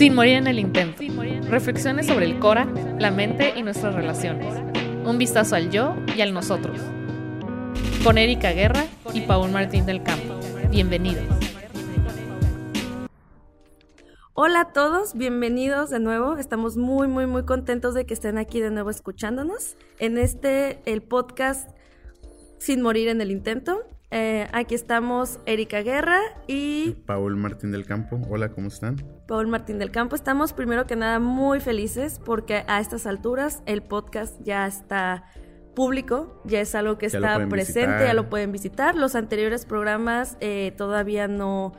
Sin morir en el intento. Reflexiones sobre el Cora, la mente y nuestras relaciones. Un vistazo al yo y al nosotros. Con Erika Guerra y Paul Martín del Campo. Bienvenidos. Hola a todos, bienvenidos de nuevo. Estamos muy, muy, muy contentos de que estén aquí de nuevo escuchándonos en este, el podcast Sin Morir en el Intento. Eh, aquí estamos Erika Guerra y Paul Martín del Campo. Hola, ¿cómo están? Paul Martín del Campo. Estamos primero que nada muy felices porque a estas alturas el podcast ya está público, ya es algo que está presente, ya lo pueden visitar. Los anteriores programas eh, todavía no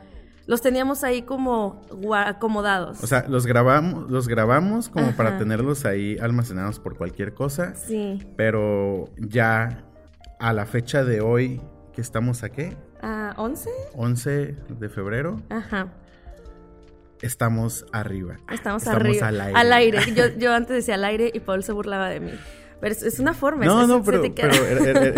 los teníamos ahí como acomodados. O sea, los grabamos, los grabamos como para tenerlos ahí almacenados por cualquier cosa. Sí. Pero ya a la fecha de hoy que estamos aquí. ¿A 11? 11 de febrero. Ajá. Estamos arriba. Estamos, arriba. Al aire. Al aire. Yo, yo antes decía al aire y Paul se burlaba de mí. Pero es, una forma. No, no, pero, pero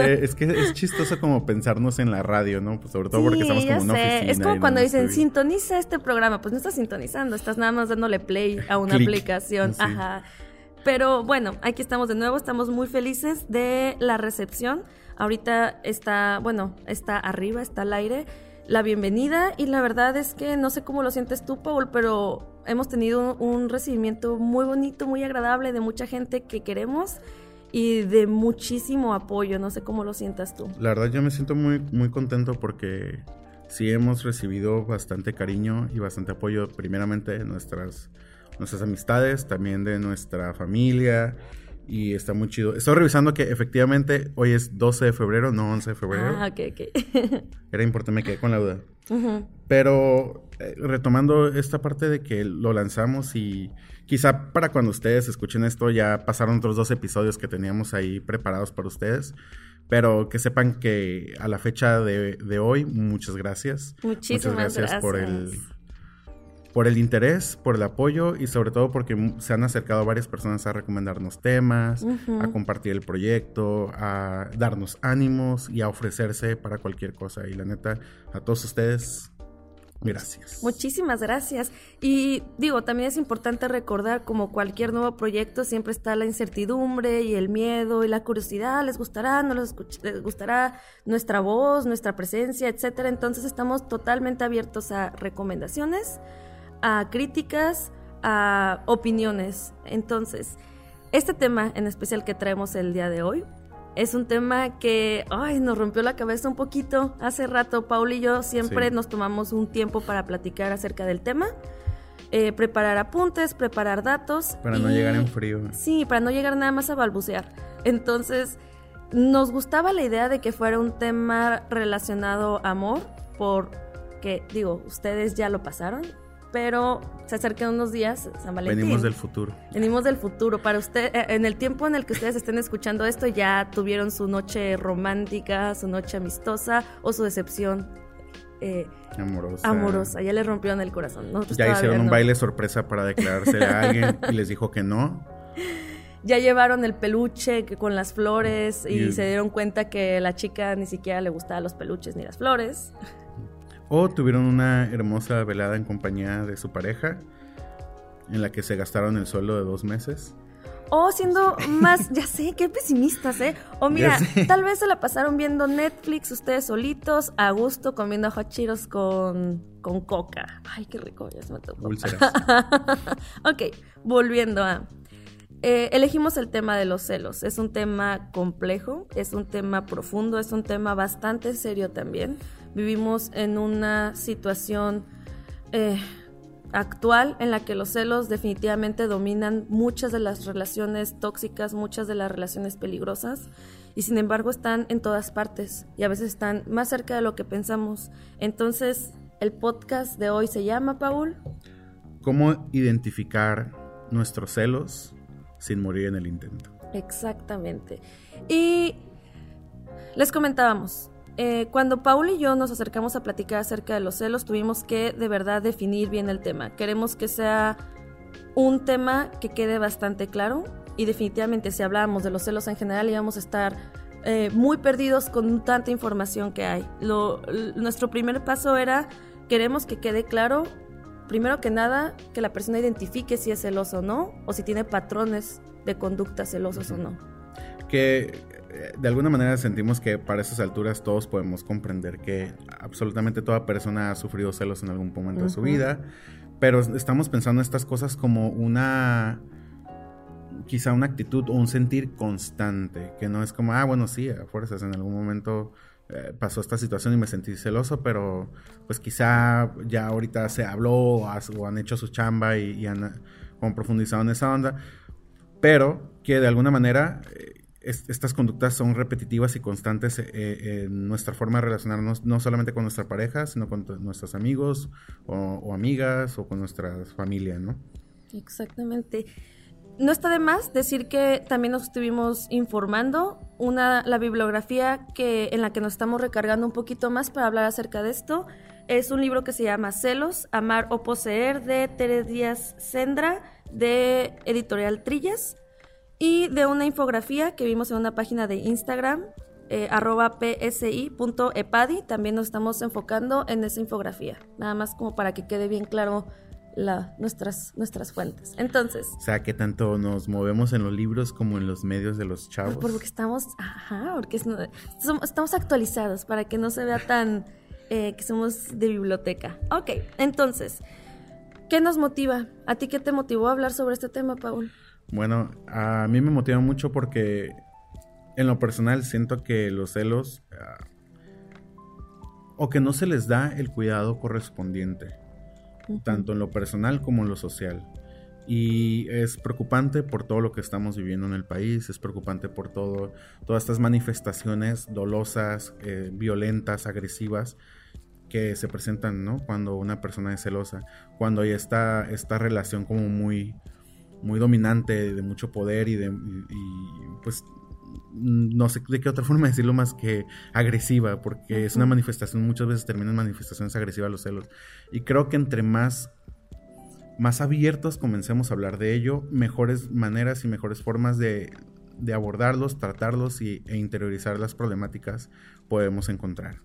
es que es chistoso como pensarnos en la radio, ¿no? Pues sobre todo porque estamos como en una oficina. Es como cuando dicen, sintoniza este programa. Pues no estás sintonizando, estás nada más dándole play a una aplicación. Ajá. Pero bueno, aquí estamos de nuevo, estamos muy felices de la recepción. Ahorita está, bueno, está arriba, está al aire la bienvenida y la verdad es que no sé cómo lo sientes tú, Paul, pero hemos tenido un recibimiento muy bonito, muy agradable de mucha gente que queremos y de muchísimo apoyo. No sé cómo lo sientas tú. La verdad yo me siento muy, muy contento porque sí hemos recibido bastante cariño y bastante apoyo, primeramente de nuestras, nuestras amistades, también de nuestra familia y está muy chido. Estoy revisando que efectivamente hoy es 12 de febrero, no 11 de febrero. Ah, ok, ok. Era importante, me quedé con la duda. Pero eh, retomando esta parte de que lo lanzamos y quizá para cuando ustedes escuchen esto ya pasaron otros dos episodios que teníamos ahí preparados para ustedes. Pero que sepan que a la fecha de, de hoy, muchas gracias. Muchísimas muchas gracias. por el por el interés, por el apoyo y sobre todo porque se han acercado varias personas a recomendarnos temas, a compartir el proyecto, a darnos ánimos y a ofrecerse para cualquier cosa. Y la neta, a todos ustedes, gracias. Muchísimas gracias. Y digo, también es importante recordar, como cualquier nuevo proyecto, siempre está la incertidumbre y el miedo y la curiosidad. ¿Les gustará? ¿No les, les gustará nuestra voz, nuestra presencia, etcétera? Entonces estamos totalmente abiertos a recomendaciones a críticas, a opiniones. Entonces, este tema en especial que traemos el día de hoy es un tema que ay, nos rompió la cabeza un poquito. Hace rato, Paul y yo siempre nos tomamos un tiempo para platicar acerca del tema. Eh, preparar apuntes, preparar datos. Para no llegar en frío. Sí, para no llegar nada más a balbucear. Entonces, nos gustaba la idea de que fuera un tema relacionado a amor, porque, digo, ustedes ya lo pasaron, pero se acercan unos días San Valentín. Venimos del futuro. Venimos del futuro. Para usted, eh, en el tiempo en el que ustedes estén escuchando esto, ya tuvieron su noche romántica, su noche amistosa o su decepción eh, amorosa. amorosa. Ya le rompieron el corazón. ya hicieron un baile sorpresa para declararse a alguien y les dijo que no. Ya llevaron el peluche con las flores y, y se dieron cuenta que la chica ni siquiera le gustaban los peluches ni las flores. O tuvieron una hermosa velada en compañía de su pareja, en la que se gastaron el sueldo de dos meses. O siendo más, ya sé, qué pesimistas, ¿eh? O mira, tal vez se la pasaron viendo Netflix ustedes solitos, a gusto, comiendo hachiros con, con coca. Ay, qué rico, ya se me tocó. ok, volviendo a... Eh, elegimos el tema de los celos. Es un tema complejo, es un tema profundo, es un tema bastante serio también. Vivimos en una situación eh, actual en la que los celos definitivamente dominan muchas de las relaciones tóxicas, muchas de las relaciones peligrosas y sin embargo están en todas partes y a veces están más cerca de lo que pensamos. Entonces, el podcast de hoy se llama, Paul. ¿Cómo identificar nuestros celos sin morir en el intento? Exactamente. Y les comentábamos, eh, cuando Paul y yo nos acercamos a platicar acerca de los celos, tuvimos que de verdad definir bien el tema. Queremos que sea un tema que quede bastante claro y definitivamente si hablábamos de los celos en general íbamos a estar eh, muy perdidos con tanta información que hay. nuestro primer paso era, queremos que quede claro primero que nada, que la persona identifique si es celoso o no, o si tiene patrones de conducta celosos o no. Que de alguna manera sentimos que para esas alturas todos podemos comprender que absolutamente toda persona ha sufrido celos en algún momento de su vida, pero estamos pensando estas cosas como una quizá una actitud o un sentir constante, que no es como, ah, bueno, sí, a fuerzas en algún momento eh, pasó esta situación y me sentí celoso, pero pues quizá ya ahorita se habló o, han hecho su chamba y, han, profundizado en esa onda, pero que de alguna manera eh, estas conductas son repetitivas y constantes eh, en nuestra forma de relacionarnos, no solamente con nuestra pareja, sino con nuestros amigos o, o amigas o con nuestra familia, ¿no? Exactamente. No está de más decir que también nos estuvimos informando una la bibliografía que en la que nos estamos recargando un poquito más para hablar acerca de esto es un libro que se llama Celos, Amar o Poseer de Tere Díaz Sendra de Editorial Trillas y de una infografía que vimos en una página de Instagram eh, arroba psi.epadi también nos estamos enfocando en esa infografía nada más como para que quede bien claro la, nuestras, nuestras fuentes. Entonces. O sea, que tanto nos movemos en los libros como en los medios de los chavos. Porque estamos, ajá, porque estamos actualizados para que no se vea tan eh, que somos de biblioteca. Ok, entonces, ¿qué nos motiva? ¿A ti qué te motivó a hablar sobre este tema, Paul? Bueno, a mí me motiva mucho porque en lo personal siento que los celos ah, o que no se les da el cuidado correspondiente tanto en lo personal como en lo social. Y es preocupante por todo lo que estamos viviendo en el país, es preocupante por todo, todas estas manifestaciones dolosas, eh, violentas, agresivas que se presentan, ¿no? Cuando una persona es celosa, cuando hay esta, esta relación como muy, muy dominante, de mucho poder y de, pues no sé de qué otra forma decirlo más que agresiva, porque es una manifestación, muchas veces terminan manifestaciones agresivas los celos. Y creo que entre más, más abiertos comencemos a hablar de ello, mejores maneras y mejores formas de, abordarlos, tratarlos y, e interiorizar las problemáticas podemos encontrar.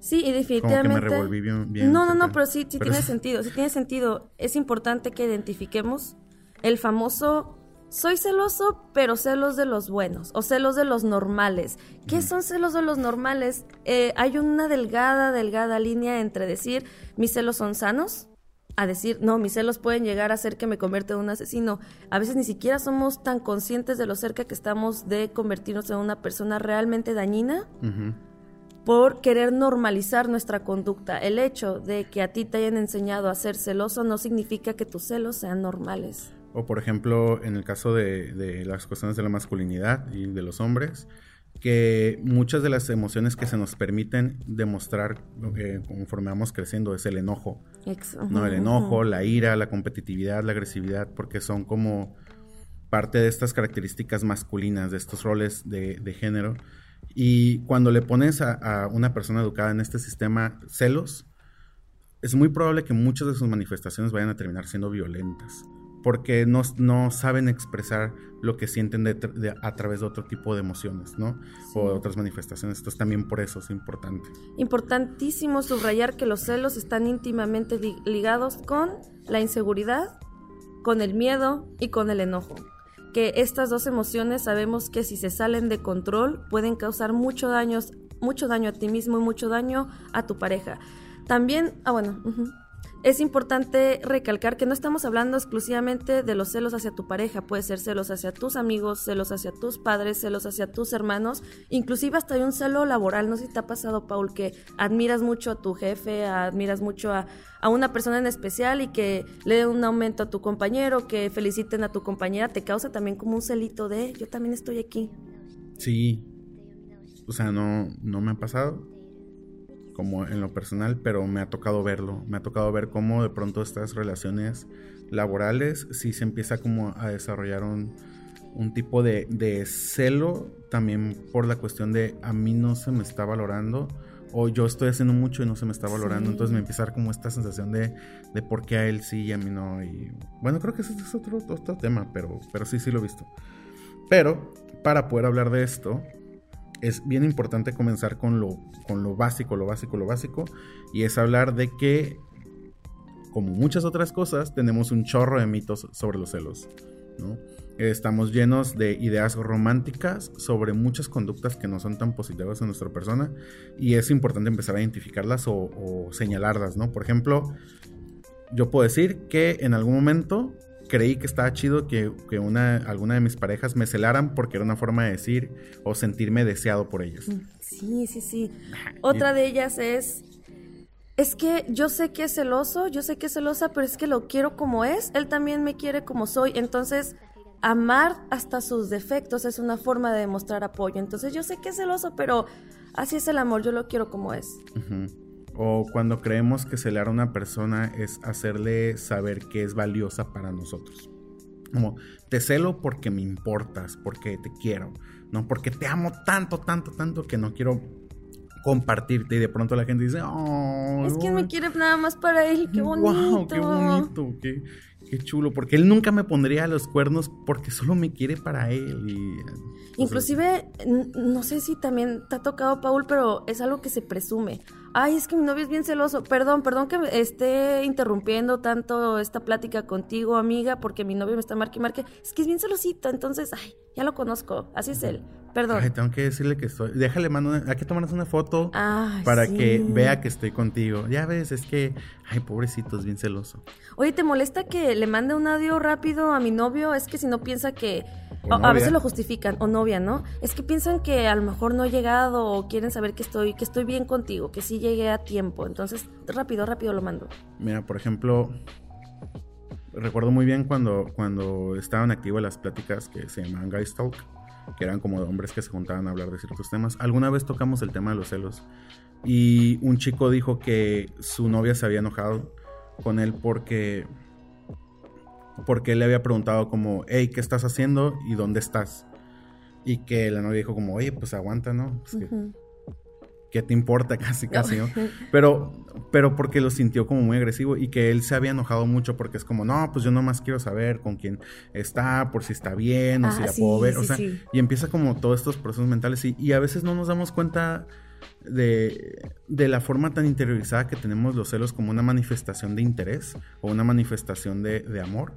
Sí, y definitivamente. no, no, no, pero sí, sí tiene sentido. Sí tiene sentido. Es importante que identifiquemos el famoso soy celoso, pero celos de los buenos o celos de los normales. ¿Qué son celos de los normales? Eh, hay una delgada, delgada línea entre decir mis celos son sanos a decir, no, mis celos pueden llegar a hacer que me convierta en un asesino. A veces ni siquiera somos tan conscientes de lo cerca que estamos de convertirnos en una persona realmente dañina. por querer normalizar nuestra conducta. El hecho de que a ti te hayan enseñado a ser celoso no significa que tus celos sean normales. O por ejemplo, en el caso de, las cuestiones de la masculinidad y de los hombres, que muchas de las emociones que se nos permiten demostrar eh, conforme vamos creciendo es el enojo. ¿no? El enojo, la ira, la competitividad, la agresividad, porque son como parte de estas características masculinas, de estos roles de, género. Y cuando le pones a, una persona educada en este sistema celos, es muy probable que muchas de sus manifestaciones vayan a terminar siendo violentas porque no, no, saben expresar lo que sienten a través de otro tipo de emociones, ¿no? O de otras manifestaciones. Entonces también por eso es importante. Importantísimo subrayar que los celos están íntimamente ligados con la inseguridad, con el miedo y con el enojo. Que estas dos emociones sabemos que si se salen de control pueden causar mucho daño, mucho daño a ti mismo y mucho daño a tu pareja. También, ah bueno, es importante recalcar que no estamos hablando exclusivamente de los celos hacia tu pareja, puede ser celos hacia tus amigos, celos hacia tus padres, celos hacia tus hermanos, inclusive hasta hay un celo laboral, no sé si te ha pasado, Paul, que admiras mucho a tu jefe, admiras mucho a, a una persona en especial y que le den un aumento a tu compañero, que feliciten a tu compañera, te causa también como un celito de yo también estoy aquí. Sí, o sea, no, no me ha pasado, como en lo personal, pero me ha tocado verlo, me ha tocado ver cómo de pronto estas relaciones laborales sí se empieza como a desarrollar un, un tipo de, de, celo también por la cuestión de a mí no se me está valorando o yo estoy haciendo mucho y no se me está valorando, entonces me empieza a dar como esta sensación de, de por qué a él sí y a mí no. Y bueno, creo que ese es otro, otro tema, pero, pero sí, sí lo he visto. Pero para poder hablar de esto, es bien importante comenzar con lo, con lo básico, lo básico, lo básico, y es hablar de que como muchas otras cosas, tenemos un chorro de mitos sobre los celos, ¿no? Estamos llenos de ideas románticas sobre muchas conductas que no son tan positivas en nuestra persona y es importante empezar a identificarlas o, señalarlas, ¿no? Por ejemplo, yo puedo decir que en algún momento creí que estaba chido que, una, alguna de mis parejas me celaran porque era una forma de decir o sentirme deseado por ellas. Mm, sí, sí, sí. Otra de ellas es, es que yo sé que es celoso, yo sé que es celosa, pero es que lo quiero como es, él también me quiere como soy, entonces amar hasta sus defectos es una forma de demostrar apoyo. Entonces yo sé que es celoso, pero así es el amor, yo lo quiero como es. O cuando creemos que celar a una persona es hacerle saber que es valiosa para nosotros. Como, te celo porque me importas, porque te quiero, ¿no? Porque te amo tanto, tanto, tanto que no quiero compartirte y de pronto la gente dice, oh, es que me quiere nada más para él, qué bonito. Wow, qué bonito, qué, qué chulo, porque él nunca me pondría los cuernos porque solo me quiere para él. Y, Inclusive, no sé si también te ha tocado, Paul, pero es algo que se presume. Ay, es que mi novio es bien celoso. Perdón, perdón que esté interrumpiendo tanto esta plática contigo, amiga, porque mi novio me está marque y marque. Es que es bien celosito, entonces, ay, ya lo conozco. Así es él. Perdón. Ay, tengo que decirle que estoy. Déjale, mando. Hay que tomarnos una foto para que vea que estoy contigo. Ya ves, es que. Ay, pobrecito, es bien celoso. Oye, ¿te molesta que le mande un audio rápido a mi novio? Es que si no piensa que. a veces lo justifican, o novia, ¿no? Es que piensan que a lo mejor no he llegado o quieren saber que estoy, que estoy bien contigo, que sí llegué a tiempo. Entonces, rápido, rápido lo mando. Mira, por ejemplo, recuerdo muy bien cuando, cuando estaban activas las pláticas que se llamaban Guys Talk que eran como hombres que se juntaban a hablar de ciertos temas. Alguna vez tocamos el tema de los celos y un chico dijo que su novia se había enojado con él porque porque él le había preguntado como, hey, ¿qué estás haciendo y dónde estás? Y que la novia dijo como, oye, pues aguanta, ¿no? ¿Qué te importa? Casi, casi, ¿no? Pero, pero porque lo sintió como muy agresivo y que él se había enojado mucho porque es como, no, pues yo nomás quiero saber con quién está, por si está bien o si la puedo ver, o sea, y empieza como todos estos procesos mentales y, y a veces no nos damos cuenta de, de, la forma tan interiorizada que tenemos los celos como una manifestación de interés o una manifestación de, de amor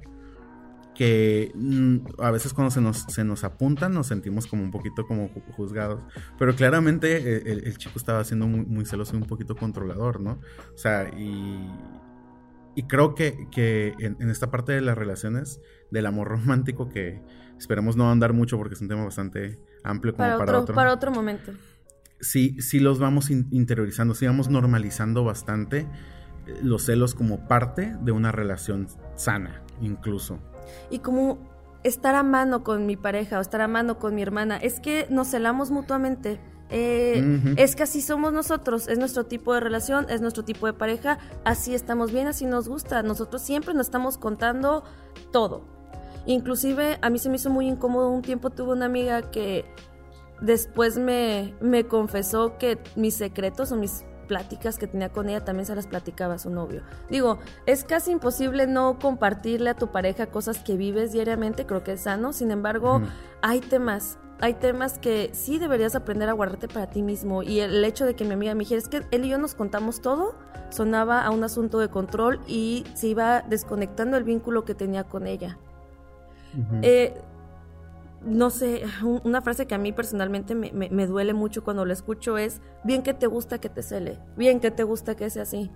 que mm, a veces cuando se nos, se nos apuntan nos sentimos como un poquito como juzgados. Pero claramente eh, el, chico estaba siendo muy, celoso y un poquito controlador, ¿no? O sea, y, y creo que, que en, esta parte de las relaciones, del amor romántico, que esperemos no andar mucho porque es un tema bastante amplio como para, para otro, Para otro momento. Sí, sí los vamos interiorizando, sí vamos normalizando bastante eh, los celos como parte de una relación sana, incluso y como estar a mano con mi pareja o estar a mano con mi hermana, es que nos celamos mutuamente. Eh, es que así somos nosotros, es nuestro tipo de relación, es nuestro tipo de pareja, así estamos bien, así nos gusta. Nosotros siempre nos estamos contando todo. Inclusive a mí se me hizo muy incómodo, un tiempo tuve una amiga que después me, me confesó que mis secretos o mis pláticas que tenía con ella también se las platicaba a su novio. Digo, es casi imposible no compartirle a tu pareja cosas que vives diariamente, creo que es sano, sin embargo, hay temas hay temas que sí deberías aprender a guardarte para ti mismo. Y el hecho de que mi amiga me dijera, es que él y yo nos contamos todo, sonaba a un asunto de control y se iba desconectando el vínculo que tenía con ella. eh, no sé, una frase que a mí personalmente me, duele mucho cuando la escucho es, bien que te gusta que te cele, bien que te gusta que sea así.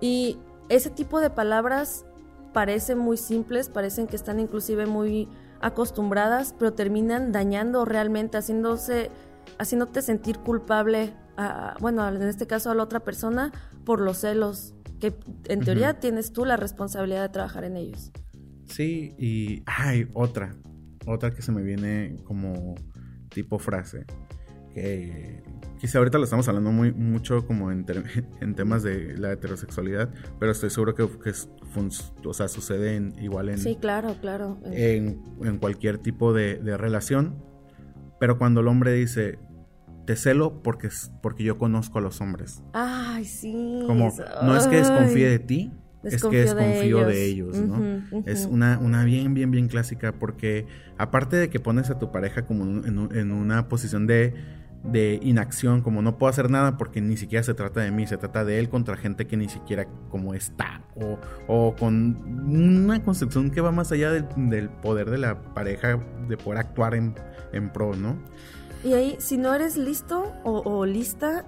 Y ese tipo de palabras parecen muy simples, parecen que están inclusive muy acostumbradas, pero terminan dañando realmente, haciéndose, haciéndote sentir culpable, a, bueno, en este caso a la otra persona, por los celos, que en teoría tienes tú la responsabilidad de trabajar en ellos. Sí, y hay otra, otra que se me viene como tipo frase. Que quizá ahorita lo estamos hablando muy mucho como en, en temas de la heterosexualidad, pero estoy seguro que, que o sea, sucede en, igual en... Sí, claro, claro. En, en cualquier tipo de, de, relación. Pero cuando el hombre dice, te celo porque, porque yo conozco a los hombres. Ay, sí. Como, no es que desconfíe de ti, es que desconfío de ellos, ¿no? Es una, una bien, bien, bien clásica porque aparte de que pones a tu pareja como en, una posición de de inacción, como no puedo hacer nada porque ni siquiera se trata de mí, se trata de él contra gente que ni siquiera como está, o, o con una construcción que va más allá del, poder de la pareja de poder actuar en, en, pro, ¿no? Y ahí, si no eres listo o, o lista,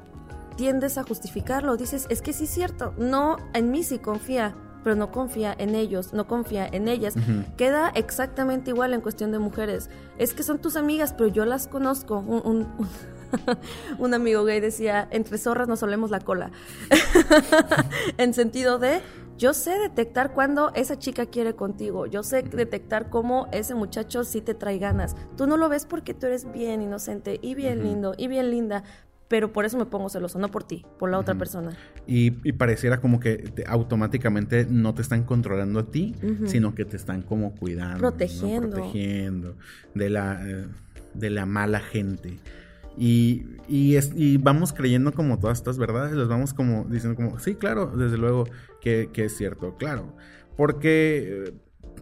tiendes a justificarlo, dices, es que sí es cierto, no, en mí sí confía, pero no confía en ellos, no confía en ellas. Queda exactamente igual en cuestión de mujeres. Es que son tus amigas, pero yo las conozco. Un, un, amigo gay decía, entre zorras nos solemos la cola. en sentido de, yo sé detectar cuando esa chica quiere contigo, yo sé detectar cómo ese muchacho sí te trae ganas. Tú no lo ves porque tú eres bien inocente y bien lindo y bien linda, pero por eso me pongo celoso, no por ti, por la otra persona. Y, pareciera como que automáticamente no te están controlando a ti, sino que te están como cuidando. Protegiendo. Protegiendo de la, eh, de la mala gente. Y, y, es, y, vamos creyendo como todas estas verdades, las vamos como diciendo como, sí, claro, desde luego que, que es cierto, claro. Porque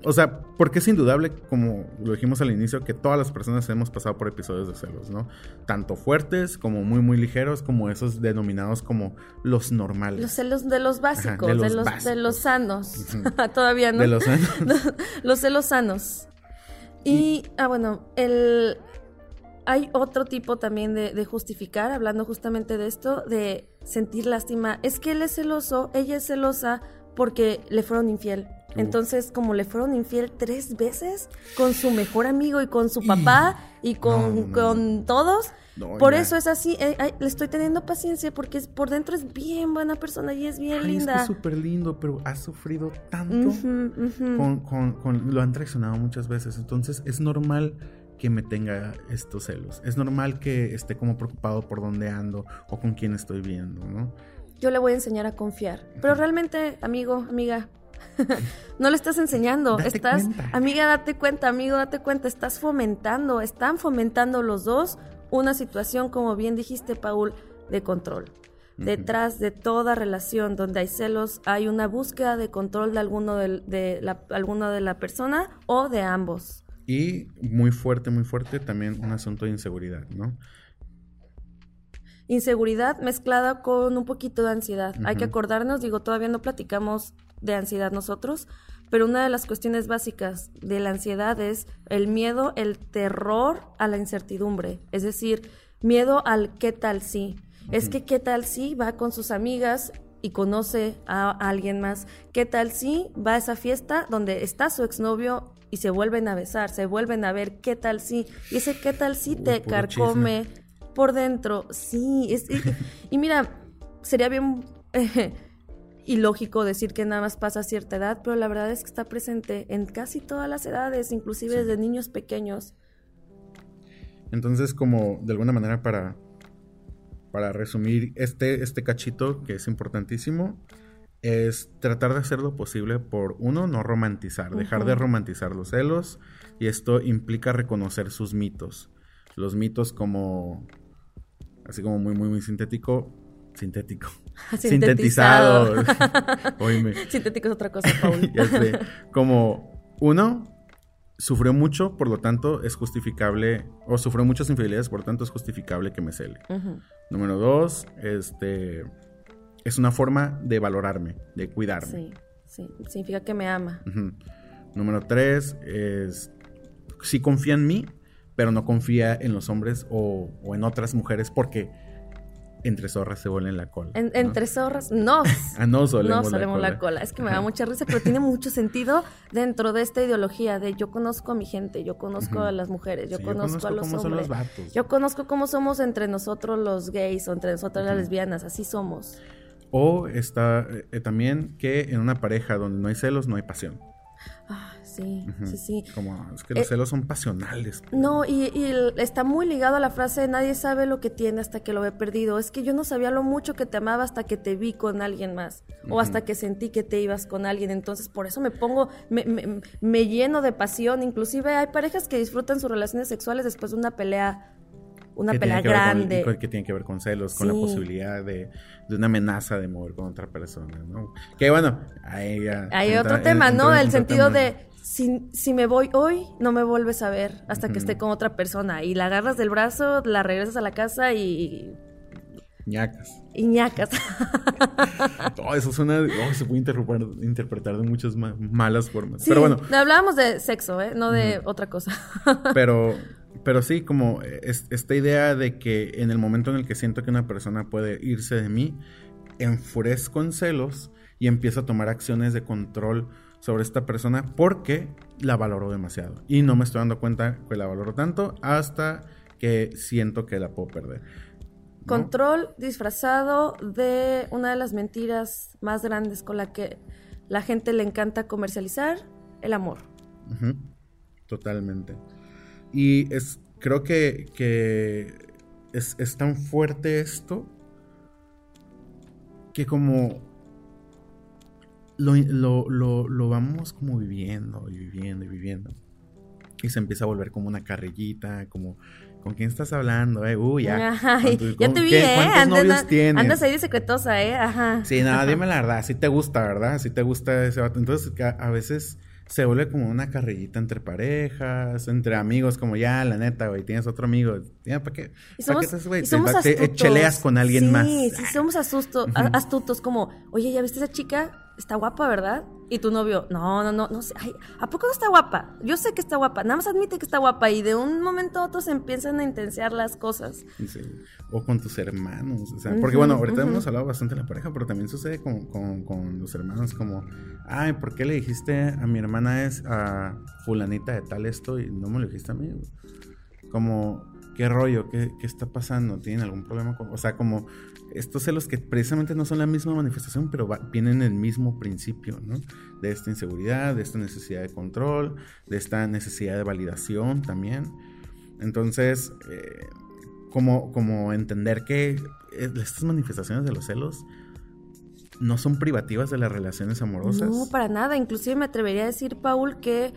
o sea, porque es indudable, como lo dijimos al inicio, que todas las personas hemos pasado por episodios de celos, ¿no? Tanto fuertes como muy, muy ligeros, como esos denominados como los normales. Los celos de los básicos, de, los de, los sanos. Todavía no. De los sanos. los celos sanos. Y, ah, bueno, el... Hay otro tipo también de, de justificar, hablando justamente de esto, de sentir lástima. Es que él es celoso, ella es celosa porque le fueron infiel entonces, como le fueron infiel tres veces con su mejor amigo y con su papá y con, con todos, por eso es así. Eh, le estoy teniendo paciencia porque por dentro es bien buena persona y es bien linda. Es súper lindo, pero ha sufrido tanto. Con, con, lo han traicionado muchas veces. Entonces, es normal que me tenga estos celos. Es normal que esté como preocupado por dónde ando o con quién estoy viendo, ¿no? Yo le voy a enseñar a confiar. Pero realmente, amigo, amiga, no le estás enseñando, estás, amiga, date cuenta, amigo, date cuenta, estás fomentando, están fomentando los dos una situación, como bien dijiste, Paul, de control. Detrás de toda relación donde hay celos, hay una búsqueda de control de alguno de, la, alguno de la persona o de ambos. Y muy fuerte, muy fuerte, también un asunto de inseguridad, ¿no? Inseguridad mezclada con un poquito de ansiedad. Hay que acordarnos, digo, todavía no platicamos de ansiedad nosotros, pero una de las cuestiones básicas de la ansiedad es el miedo, el terror a la incertidumbre, es decir, miedo al qué tal si. Es que qué tal si va con sus amigas y conoce a, alguien más. ¿Qué tal si va a esa fiesta donde está su exnovio y se vuelven a besar, se vuelven a ver? ¿Qué tal si? Y ese qué tal si te carcome por dentro. Sí, es, y, y, mira, sería bien y lógico decir que nada más pasa a cierta edad, pero la verdad es que está presente en casi todas las edades, inclusive desde niños pequeños. Entonces, como de alguna manera para, para resumir este, este cachito, que es importantísimo, es tratar de hacer lo posible por, uno, no romantizar, dejar de romantizar los celos, y esto implica reconocer sus mitos. Los mitos como, así como muy, muy, muy sintético, sintético, Sintetizado. Sintético es otra cosa, Paul. ya sé. Como uno sufrió mucho, por lo tanto es justificable, o sufrió muchas infidelidades, por lo tanto es justificable que me cele. Número dos, este, es una forma de valorarme, de cuidarme. Sí, sí, significa que me ama. Número tres, es, sí confía en mí, pero no confía en los hombres o, o en otras mujeres porque entre zorras se vuelven la cola. Entre zorras, no. ah, no solemos, la, cola. Es que me da mucha risa, pero tiene mucho sentido dentro de esta ideología de yo conozco a mi gente, yo conozco a las mujeres, yo, conozco, a los hombres. yo conozco cómo somos entre nosotros los gays o entre nosotras las lesbianas, así somos. O está eh, también que en una pareja donde no hay celos, no hay pasión. Ah, sí, sí, sí. Como, es que los eh, celos son pasionales. No, y, está muy ligado a la frase nadie sabe lo que tiene hasta que lo ve perdido. Es que yo no sabía lo mucho que te amaba hasta que te vi con alguien más. O hasta que sentí que te ibas con alguien. Entonces, por eso me pongo, me, me, lleno de pasión. Inclusive hay parejas que disfrutan sus relaciones sexuales después de una pelea una pelea grande. que tiene que ver con celos, con la posibilidad de, de, una amenaza de mover con otra persona, ¿no? Que bueno, hay otro tema, ¿no? El sentido de si, si me voy hoy, no me vuelves a ver hasta que esté con otra persona. Y la agarras del brazo, la regresas a la casa y... ñacas. Y ñacas. oh, eso suena... Oh, se puede interpretar, interpretar de muchas malas formas. Pero bueno. Hablábamos de sexo, ¿eh? No de otra cosa. pero... Pero sí, como esta idea de que en el momento en el que siento que una persona puede irse de mí, enfurezco en celos y empiezo a tomar acciones de control sobre esta persona porque la valoro demasiado. Y no me estoy dando cuenta que la valoro tanto hasta que siento que la puedo perder. Control disfrazado de una de las mentiras más grandes con la que la gente le encanta comercializar, el amor. Totalmente. Y es, creo que, que es, es tan fuerte esto que como lo, lo, lo, vamos como viviendo y viviendo y viviendo. Y se empieza a volver como una carrillita, como, ¿con quién estás hablando? Eh? Uy, ya. ya te vi, ¿eh? ¿Cuántos novios tienes? Andas ahí de secretosa, ¿eh? Ajá. Sí, nada, dime la verdad, si te gusta, ¿verdad? Si te gusta ese vato. Entonces, a veces se vuelve como una carrillita entre parejas, entre amigos, como ya, la neta, güey, tienes otro amigo, ya, ¿para qué? Y somos, ¿para somos te, cheleas con alguien más. Sí, sí, somos astutos, como, oye, ¿ya viste esa chica? Está guapa, ¿verdad? Y tu novio, no, no, no, no sé, ay, ¿a poco no está guapa? Yo sé que está guapa, nada más admite que está guapa y de un momento a otro se empiezan a intensiar las cosas. Sí. O con tus hermanos, o sea, porque bueno, ahorita hemos hablado bastante de la pareja, pero también sucede con, con, con, los hermanos, como, ay, ¿por qué le dijiste a mi hermana es a fulanita de tal esto y no me lo dijiste a mí? Como, ¿qué rollo? ¿Qué, qué está pasando? ¿Tienen algún problema? Con, o sea, como estos celos que precisamente no son la misma manifestación, pero vienen el mismo principio, ¿no? De esta inseguridad, de esta necesidad de control, de esta necesidad de validación también. Entonces, eh, como, como entender que eh, estas manifestaciones de los celos no son privativas de las relaciones amorosas. No, para nada. Inclusive me atrevería a decir, Paul, que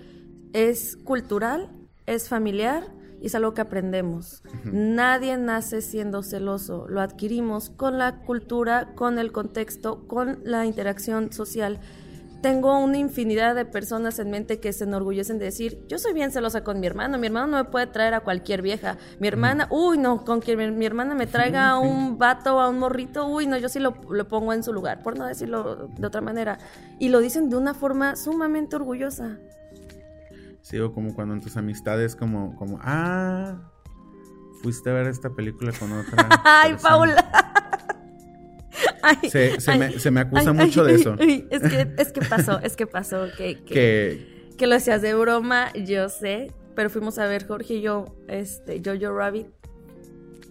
es cultural, es familiar y es algo que aprendemos. Nadie nace siendo celoso, lo adquirimos con la cultura, con el contexto, con la interacción social. Tengo una infinidad de personas en mente que se enorgullecen de decir, yo soy bien celosa con mi hermano, mi hermano no me puede traer a cualquier vieja, mi hermana, uy no, con quien mi, hermana me traiga a un vato o a un morrito, uy no, yo sí lo, lo pongo en su lugar, por no decirlo de otra manera. Y lo dicen de una forma sumamente orgullosa. Sí, o como cuando en tus amistades, como, como, ah, fuiste a ver esta película con otra. ¡Ay, Paula! se, se, me, acusa mucho de eso. es, que, es que pasó, es que pasó, que, que, que, lo hacías de broma, yo sé, pero fuimos a ver Jorge y yo, este, Jojo Rabbit,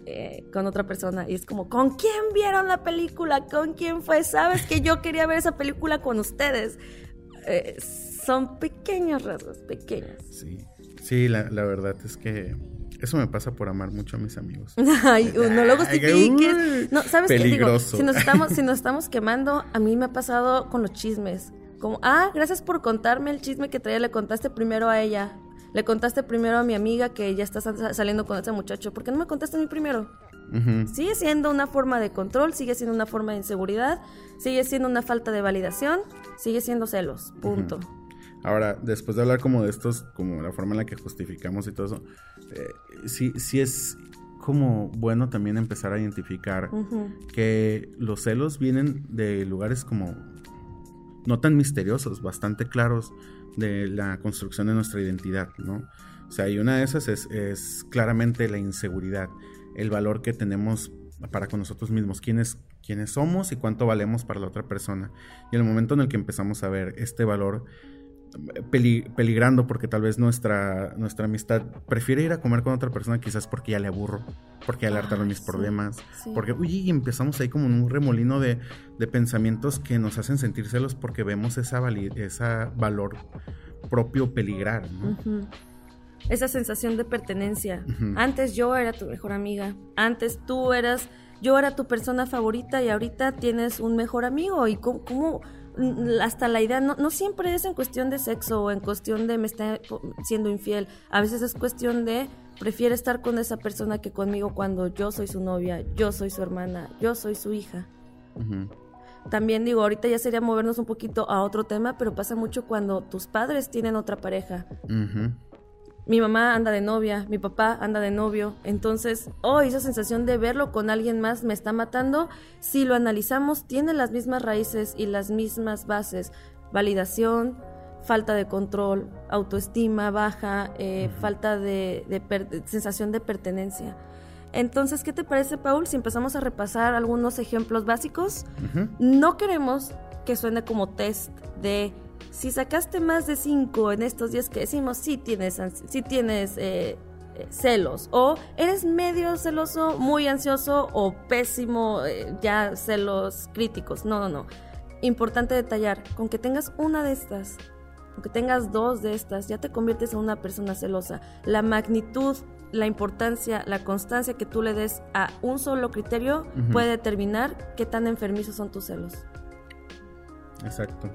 eh, con otra persona y es como, ¿con quién vieron la película? ¿Con quién fue? ¿Sabes que yo quería ver esa película con ustedes? Eh, son pequeños rasgos, pequeños. Sí, sí, la, la, verdad es que eso me pasa por amar mucho a mis amigos. Ay, no lo justifiques. No, ¿sabes qué digo? Si nos, estamos, si nos estamos quemando, a mí me ha pasado con los chismes. Como, ah, gracias por contarme el chisme que traía, le contaste primero a ella. Le contaste primero a mi amiga que ya está saliendo con ese muchacho. ¿Por qué no me contaste a mí primero? Sigue siendo una forma de control, sigue siendo una forma de inseguridad, sigue siendo una falta de validación, sigue siendo celos. Punto. Ahora, después de hablar como de estos, como la forma en la que justificamos y todo eso, eh, sí, sí es como bueno también empezar a identificar que los celos vienen de lugares como no tan misteriosos, bastante claros de la construcción de nuestra identidad, ¿no? O sea, y una de esas es, es claramente la inseguridad, el valor que tenemos para con nosotros mismos, quiénes, quiénes somos y cuánto valemos para la otra persona. Y el momento en el que empezamos a ver este valor peligrando porque tal vez nuestra, nuestra amistad prefiere ir a comer con otra persona quizás porque ya le aburro, porque ya le hartaron mis problemas, porque, uy, empezamos ahí como en un remolino de, pensamientos que nos hacen sentir celos porque vemos esa, esa valor propio peligrar, Esa sensación de pertenencia. Antes yo era tu mejor amiga, antes tú eras, yo era tu persona favorita y ahorita tienes un mejor amigo. Y cómo hasta la idea, no, no siempre es en cuestión de sexo o en cuestión de me está siendo infiel, a veces es cuestión de prefiere estar con esa persona que conmigo cuando yo soy su novia, yo soy su hermana, yo soy su hija. También digo, ahorita ya sería movernos un poquito a otro tema, pero pasa mucho cuando tus padres tienen otra pareja. Mi mamá anda de novia, mi papá anda de novio. Entonces, oh, esa sensación de verlo con alguien más me está matando. Si lo analizamos, tiene las mismas raíces y las mismas bases. Validación, falta de control, autoestima baja, eh, falta de, sensación de pertenencia. Entonces, ¿qué te parece, Paul, si empezamos a repasar algunos ejemplos básicos? No queremos que suene como test de si sacaste más de cinco en estos días que decimos, sí tienes, sí tienes eh, eh, celos, o eres medio celoso, muy ansioso, o pésimo, eh, ya celos críticos. No, no, no. Importante detallar, con que tengas una de estas, con que tengas dos de estas, ya te conviertes en una persona celosa. La magnitud, la importancia, la constancia que tú le des a un solo criterio puede determinar qué tan enfermizos son tus celos. Exacto.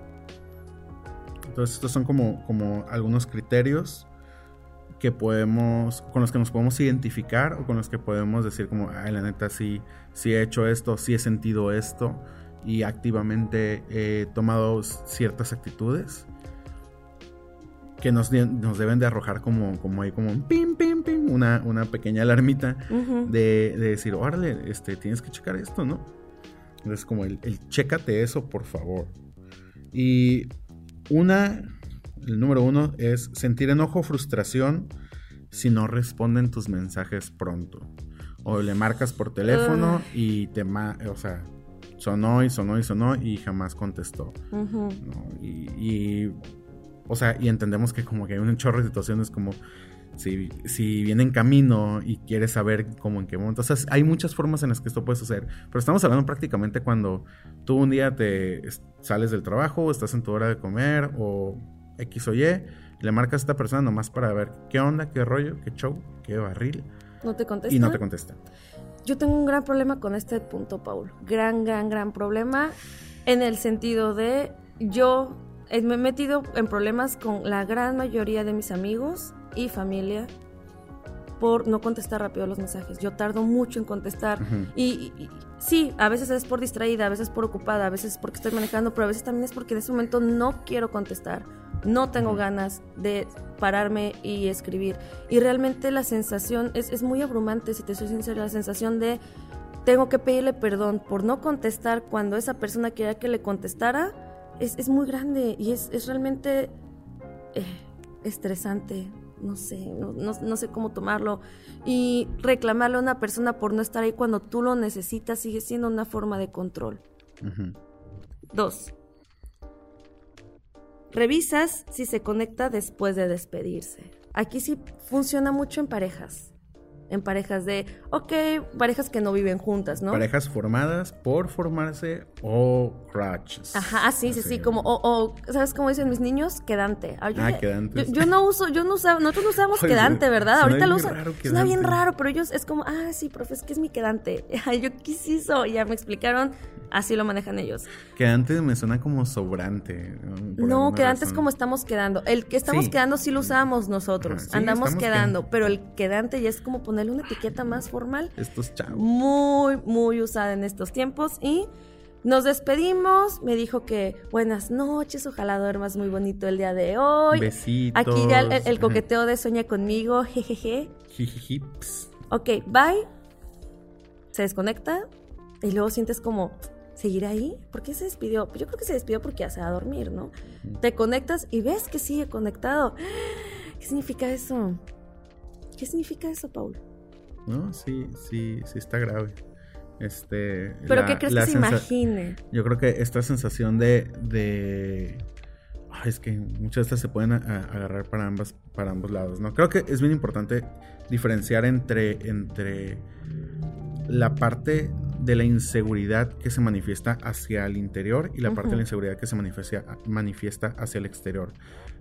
Entonces estos son como, como algunos criterios que podemos, con los que nos podemos identificar o con los que podemos decir como, ay, la neta, sí, sí he hecho esto, sí he sentido esto y activamente he tomado ciertas actitudes que nos, nos deben de arrojar como, como ahí como un pim, pim, pim, una, una pequeña alarmita de, de, decir, órale, este, tienes que checar esto, ¿no? Entonces como el, el chécate eso, por favor. Y una, el número uno es sentir enojo o frustración si no responden tus mensajes pronto. O le marcas por teléfono y te... o sea, sonó y sonó y sonó y jamás contestó. y, o sea, y entendemos que como que hay un chorro de situaciones como si, si viene en camino y quieres saber cómo en qué momento. O sea, hay muchas formas en las que esto puede suceder. Pero estamos hablando prácticamente cuando tú un día te sales del trabajo, estás en tu hora de comer o X o Y, le marcas a esta persona nomás para ver qué onda, qué rollo, qué show, qué barril. No te contesta. Y no te contesta. Yo tengo un gran problema con este punto, Paul. Gran, gran, gran problema en el sentido de yo me he metido en problemas con la gran mayoría de mis amigos y familia por no contestar rápido los mensajes. Yo tardo mucho en contestar. y, sí, a veces es por distraída, a veces por ocupada, a veces porque estoy manejando, pero a veces también es porque en ese momento no quiero contestar. No tengo ganas de pararme y escribir. Y realmente la sensación es, es muy abrumante, si te soy sincera, la sensación de tengo que pedirle perdón por no contestar cuando esa persona quería que le contestara. Es, es muy grande y es, es realmente eh, estresante no sé, no, sé cómo tomarlo. Y reclamarle a una persona por no estar ahí cuando tú lo necesitas sigue siendo una forma de control. Dos. Revisas si se conecta después de despedirse. Aquí sí funciona mucho en parejas en parejas de, ok, parejas que no viven juntas, ¿no? Parejas formadas por formarse o crutches. Ajá, sí, sí, sí, como, o, ¿sabes cómo dicen mis niños? Quedante. ah, quedante. Yo, no uso, yo no usaba, nosotros no usamos quedante, ¿verdad? Ahorita lo usan. Suena bien raro, pero ellos es como, ah, sí, profe, es que es mi quedante. yo qué hizo, ya me explicaron, así lo manejan ellos. Quedante me suena como sobrante. No, quedante es como estamos quedando. El que estamos quedando sí lo usamos nosotros, andamos quedando, pero el quedante ya es como poner una etiqueta más formal. Estos chavos. Muy, muy usada en estos tiempos. Y nos despedimos. Me dijo que buenas noches, ojalá duermas muy bonito el día de hoy. Besitos. Aquí ya el, coqueteo de sueña conmigo, jejeje. Ok, bye. Se desconecta y luego sientes como, ¿seguir ahí? ¿Por qué se despidió? Pues yo creo que se despidió porque ya se va a dormir, ¿no? Te conectas y ves que sigue conectado. ¿Qué significa eso? ¿Qué significa eso, Paul? ¿no? Sí, sí, sí está grave. Este, ¿Pero qué crees que se imagine? Yo creo que esta sensación de... de... es que muchas de estas se pueden agarrar para, ambas, para ambos lados, ¿no? Creo que es bien importante diferenciar entre, entre la parte de la inseguridad que se manifiesta hacia el interior y la parte de la inseguridad que se manifiesta, manifiesta hacia el exterior.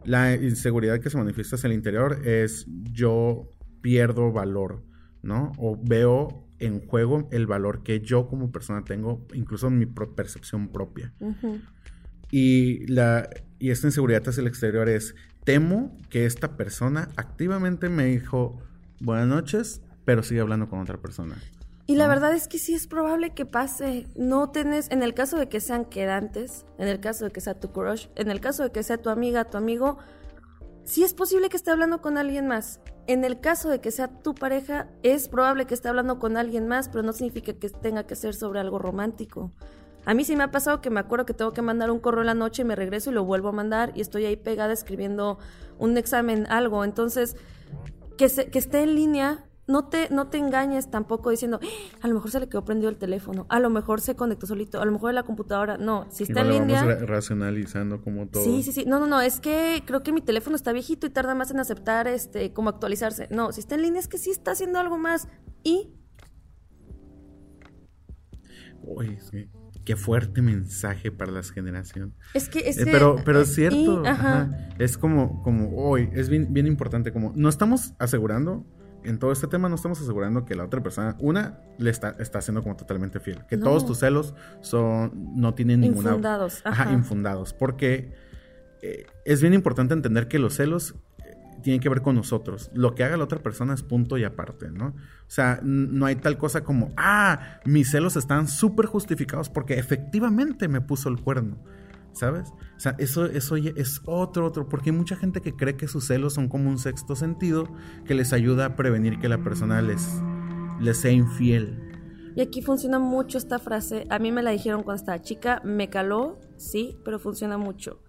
La inseguridad que se manifiesta hacia el interior es yo pierdo valor ¿no? O veo en juego el valor que yo como persona tengo, incluso en mi percepción propia. y, la, y esta inseguridad hacia el exterior es, temo que esta persona activamente me dijo buenas noches, pero sigue hablando con otra persona. Y la verdad es que sí es probable que pase. No tenés, en el caso de que sean quedantes, en el caso de que sea tu crush, en el caso de que sea tu amiga, tu amigo, sí es posible que esté hablando con alguien más. En el caso de que sea tu pareja, es probable que esté hablando con alguien más, pero no significa que tenga que ser sobre algo romántico. A mí sí me ha pasado que me acuerdo que tengo que mandar un correo la noche y me regreso y lo vuelvo a mandar y estoy ahí pegada escribiendo un examen, algo. Entonces, que, se, que esté en línea no te, no te engañes tampoco diciendo, ¡Ah! a lo mejor se le quedó prendido el teléfono, a lo mejor se conectó solito, a lo mejor en la computadora. No, si está en línea. Vamos racionalizando como todo. Sí, sí, sí. No, no, no, es que creo que mi teléfono está viejito y tarda más en aceptar, este, como actualizarse. No, si está en línea es que sí está haciendo algo más. Y. Uy, sí. Qué fuerte mensaje para las generaciones. Es que, es eh, pero, pero es cierto. Es como, como hoy, es bien, bien importante, como no estamos asegurando en todo este tema no estamos asegurando que la otra persona, una, le está, está siendo como totalmente fiel. Que todos tus celos son, no tienen ninguna... Infundados. Ajá, infundados. Porque eh, es bien importante entender que los celos eh, tienen que ver con nosotros. Lo que haga la otra persona es punto y aparte, ¿no? O sea, no hay tal cosa como, ah, mis celos están súper justificados porque efectivamente me puso el cuerno. ¿Sabes? O sea, eso, eso es otro, otro, porque hay mucha gente que cree que sus celos son como un sexto sentido que les ayuda a prevenir que la persona les, les sea infiel. Y aquí funciona mucho esta frase. A mí me la dijeron cuando estaba chica, me caló, sí, pero funciona mucho.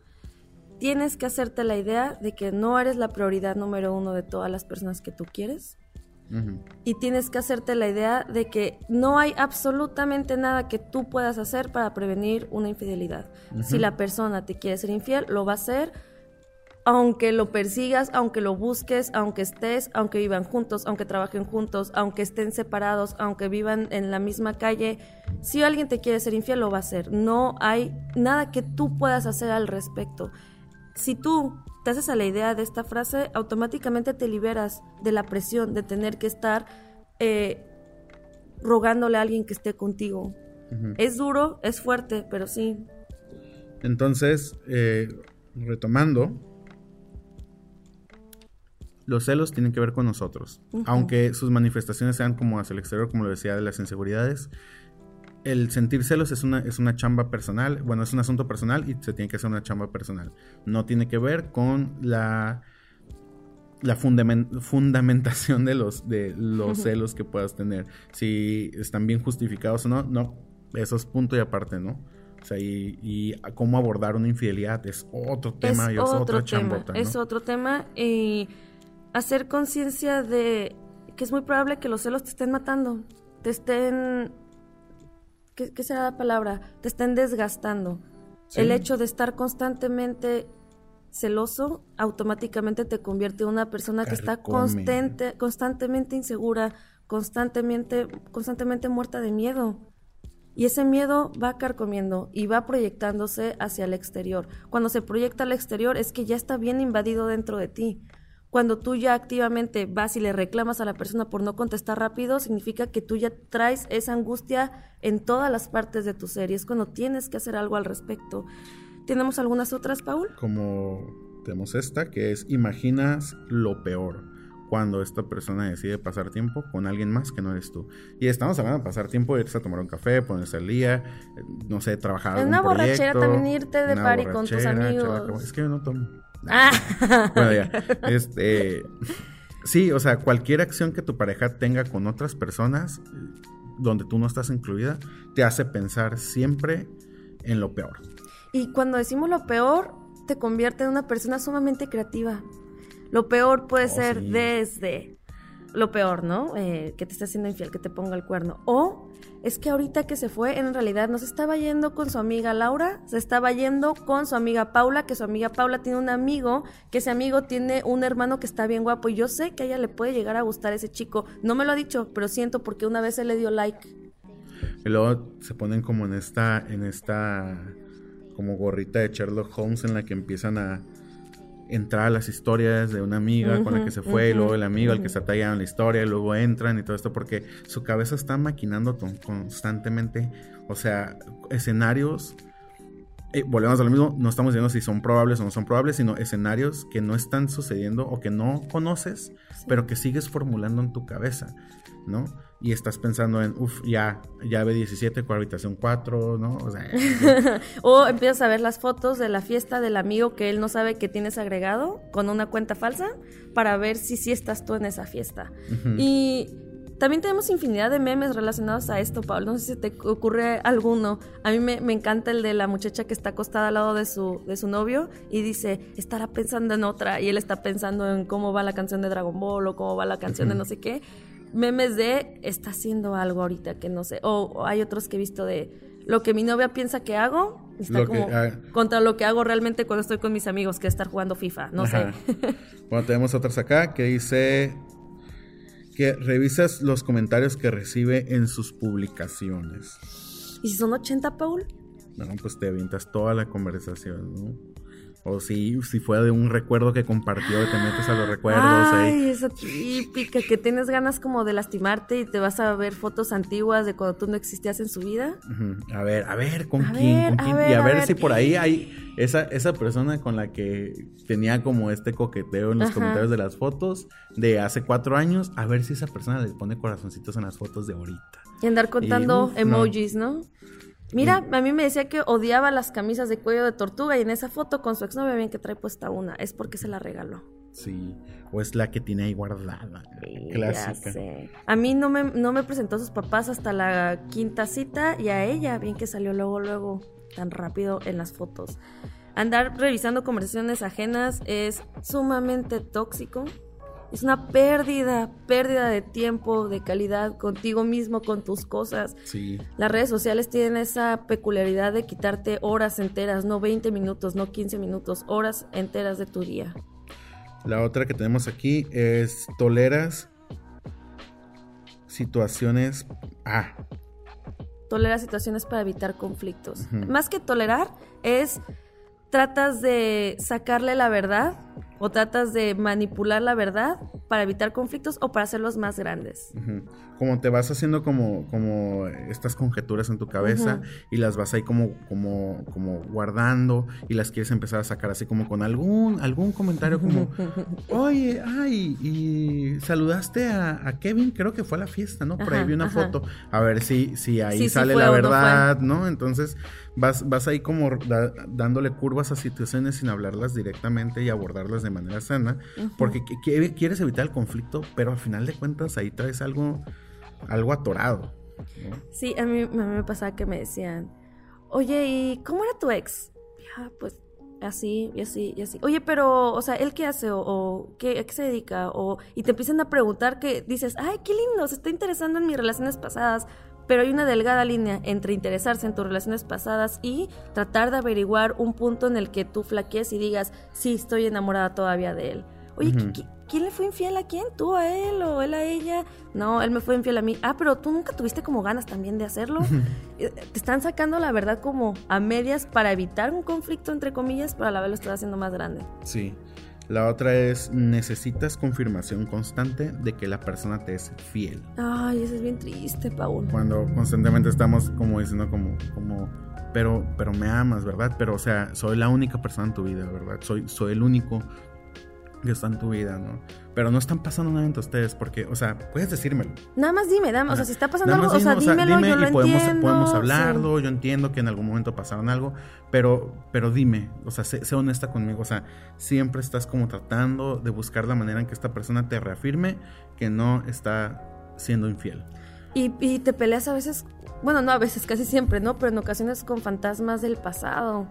Tienes que hacerte la idea de que no eres la prioridad número uno de todas las personas que tú quieres y tienes que hacerte la idea de que no hay absolutamente nada que tú puedas hacer para prevenir una infidelidad. Si la persona te quiere ser infiel, lo va a hacer aunque lo persigas, aunque lo busques, aunque estés, aunque vivan juntos, aunque trabajen juntos, aunque estén separados, aunque vivan en la misma calle, si alguien te quiere ser infiel, lo va a hacer. No hay nada que tú puedas hacer al respecto. Si tú te haces a la idea de esta frase, automáticamente te liberas de la presión de tener que estar eh, rogándole a alguien que esté contigo. Es duro, es fuerte, pero sí. Entonces, eh, retomando, los celos tienen que ver con nosotros. Aunque sus manifestaciones sean como hacia el exterior, como lo decía, de las inseguridades, el sentir celos es una, es una chamba personal, bueno, es un asunto personal y se tiene que hacer una chamba personal. No tiene que ver con la, la fundamentación de los, de los celos que puedas tener. Si están bien justificados o no, no, eso es punto y aparte, ¿no? O sea, y, cómo abordar una infidelidad es otro tema es y es otra chambota. Es otro tema y hacer conciencia de que es muy probable que los celos te estén matando, te estén ¿qué, será la palabra? Te estén desgastando. El hecho de estar constantemente celoso automáticamente te convierte en una persona que está constante, constantemente insegura, constantemente, constantemente muerta de miedo. Y ese miedo va carcomiendo y va proyectándose hacia el exterior. Cuando se proyecta al exterior es que ya está bien invadido dentro de ti. Cuando tú ya activamente vas y le reclamas a la persona por no contestar rápido, significa que tú ya traes esa angustia en todas las partes de tu ser y es cuando tienes que hacer algo al respecto. ¿Tenemos algunas otras, Paul? Como tenemos esta, que es imaginas lo peor cuando esta persona decide pasar tiempo con alguien más que no eres tú. Y estamos hablando de pasar tiempo, irse a tomar un café, ponerse al día, eh, no sé, trabajar en una borrachera también irte de party con tus amigos. es que yo no tomo. Ah. Bueno, ya. Este, sí, o sea, cualquier acción que tu pareja tenga con otras personas, donde tú no estás incluida, te hace pensar siempre en lo peor. Y cuando decimos lo peor, te convierte en una persona sumamente creativa. Lo peor puede oh, ser desde lo peor, ¿no? Eh, que te esté haciendo infiel, que te ponga el cuerno. O es que ahorita que se fue, en realidad no se estaba yendo con su amiga Laura, se estaba yendo con su amiga Paula, que su amiga Paula tiene un amigo, que ese amigo tiene un hermano que está bien guapo y yo sé que a ella le puede llegar a gustar ese chico. No me lo ha dicho, pero siento porque una vez él le dio like. Y luego se ponen como en esta, en esta, como gorrita de Sherlock Holmes en la que empiezan a entrar a las historias de una amiga con la que se fue, y luego el amigo al que se en la historia, y luego entran y todo esto, porque su cabeza está maquinando constantemente, o sea, escenarios. Eh, volvemos a lo mismo, no estamos diciendo si son probables o no son probables, sino escenarios que no están sucediendo o que no conoces, pero que sigues formulando en tu cabeza, ¿no? Y estás pensando en, uff, ya, llave 17 con habitación 4, ¿no? O, sea, o empiezas a ver las fotos de la fiesta del amigo que él no sabe que tienes agregado con una cuenta falsa para ver si sí estás tú en esa fiesta. Y también tenemos infinidad de memes relacionados a esto, Pablo. No sé si te ocurre alguno. A mí me, encanta el de la muchacha que está acostada al lado de su, de su novio y dice, estará pensando en otra. Y él está pensando en cómo va la canción de Dragon Ball o cómo va la canción de no sé qué memes de está haciendo algo ahorita que no sé. O, hay otros que he visto de lo que mi novia piensa que hago, está como ah. contra lo que hago realmente cuando estoy con mis amigos, que es estar jugando FIFA, no sé. bueno, tenemos otras acá que dice que revisas los comentarios que recibe en sus publicaciones. ¿Y si son 80, Paul? No, pues te avientas toda la conversación, ¿no? O si, si fue de un recuerdo que compartió, te metes a los recuerdos. Ay, esa típica, que tienes ganas como de lastimarte y te vas a ver fotos antiguas de cuando tú no existías en su vida. A ver, a ver, ¿con quién? ¿Con quién? y a, ver, si por ahí hay esa, esa persona con la que tenía como este coqueteo en los comentarios de las fotos de hace cuatro años, a ver si esa persona le pone corazoncitos en las fotos de ahorita. Y andar contando emojis, ¿no? Mira, a mí me decía que odiaba las camisas de cuello de tortuga y en esa foto con su exnovia bien que trae puesta una. Es porque se la regaló. Sí, o es la que tiene ahí guardada. clásica. A mí no me, no me presentó a sus papás hasta la quinta cita y a ella, bien que salió luego, luego, tan rápido en las fotos. Andar revisando conversaciones ajenas es sumamente tóxico es una pérdida, pérdida de tiempo, de calidad contigo mismo, con tus cosas. Sí. Las redes sociales tienen esa peculiaridad de quitarte horas enteras, no 20 minutos, no 15 minutos, horas enteras de tu día. La otra que tenemos aquí es toleras situaciones... Ah. Toleras situaciones para evitar conflictos. Más que tolerar es tratas de sacarle la verdad o tratas de manipular la verdad para evitar conflictos o para hacerlos más grandes. Como te vas haciendo como, como estas conjeturas en tu cabeza y las vas ahí como, como, como guardando y las quieres empezar a sacar así como con algún, algún comentario como, oye, ay, y saludaste a, Kevin, creo que fue a la fiesta, ¿no? Por ahí vi una foto, a ver si, si ahí sale la verdad, no, Entonces vas, vas ahí como dándole curvas a situaciones sin hablarlas directamente y de manera sana, porque quieres evitar el conflicto, pero al final de cuentas ahí traes algo, algo atorado. Sí, a mí, me pasaba que me decían, oye, ¿y cómo era tu ex? Ah, pues así y así y así. Oye, pero, o sea, ¿él qué hace? ¿O, qué, a qué se dedica? O, y te empiezan a preguntar que dices, ay, qué lindo, se está interesando en mis relaciones pasadas pero hay una delgada línea entre interesarse en tus relaciones pasadas y tratar de averiguar un punto en el que tú flaquees y digas, sí, estoy enamorada todavía de él. Oye, ¿quién le fue infiel a quién? ¿Tú a él o él a ella? No, él me fue infiel a mí. Ah, pero tú nunca tuviste como ganas también de hacerlo. Eh, te están sacando la verdad como a medias para evitar un conflicto, entre comillas, pero a la vez lo estás haciendo más grande. Sí. La otra es, necesitas confirmación constante de que la persona te es fiel. Ay, eso es bien triste, Paul. Cuando constantemente estamos como diciendo como, como, pero, pero me amas, ¿verdad? Pero, o sea, soy la única persona en tu vida, ¿verdad? Soy, soy el único que está en tu vida, ¿no? Pero no están pasando nada entre ustedes porque, o sea, puedes decírmelo. Nada más dime, dame, o sea, si está pasando algo, o sea, dímelo, yo lo podemos, entiendo, podemos hablarlo, yo entiendo que en algún momento pasaron algo, pero, pero dime, o sea, sé, honesta conmigo, o sea, siempre estás como tratando de buscar la manera en que esta persona te reafirme que no está siendo infiel. Y, y te peleas a veces, bueno, no a veces, casi siempre, ¿no? Pero en ocasiones con fantasmas del pasado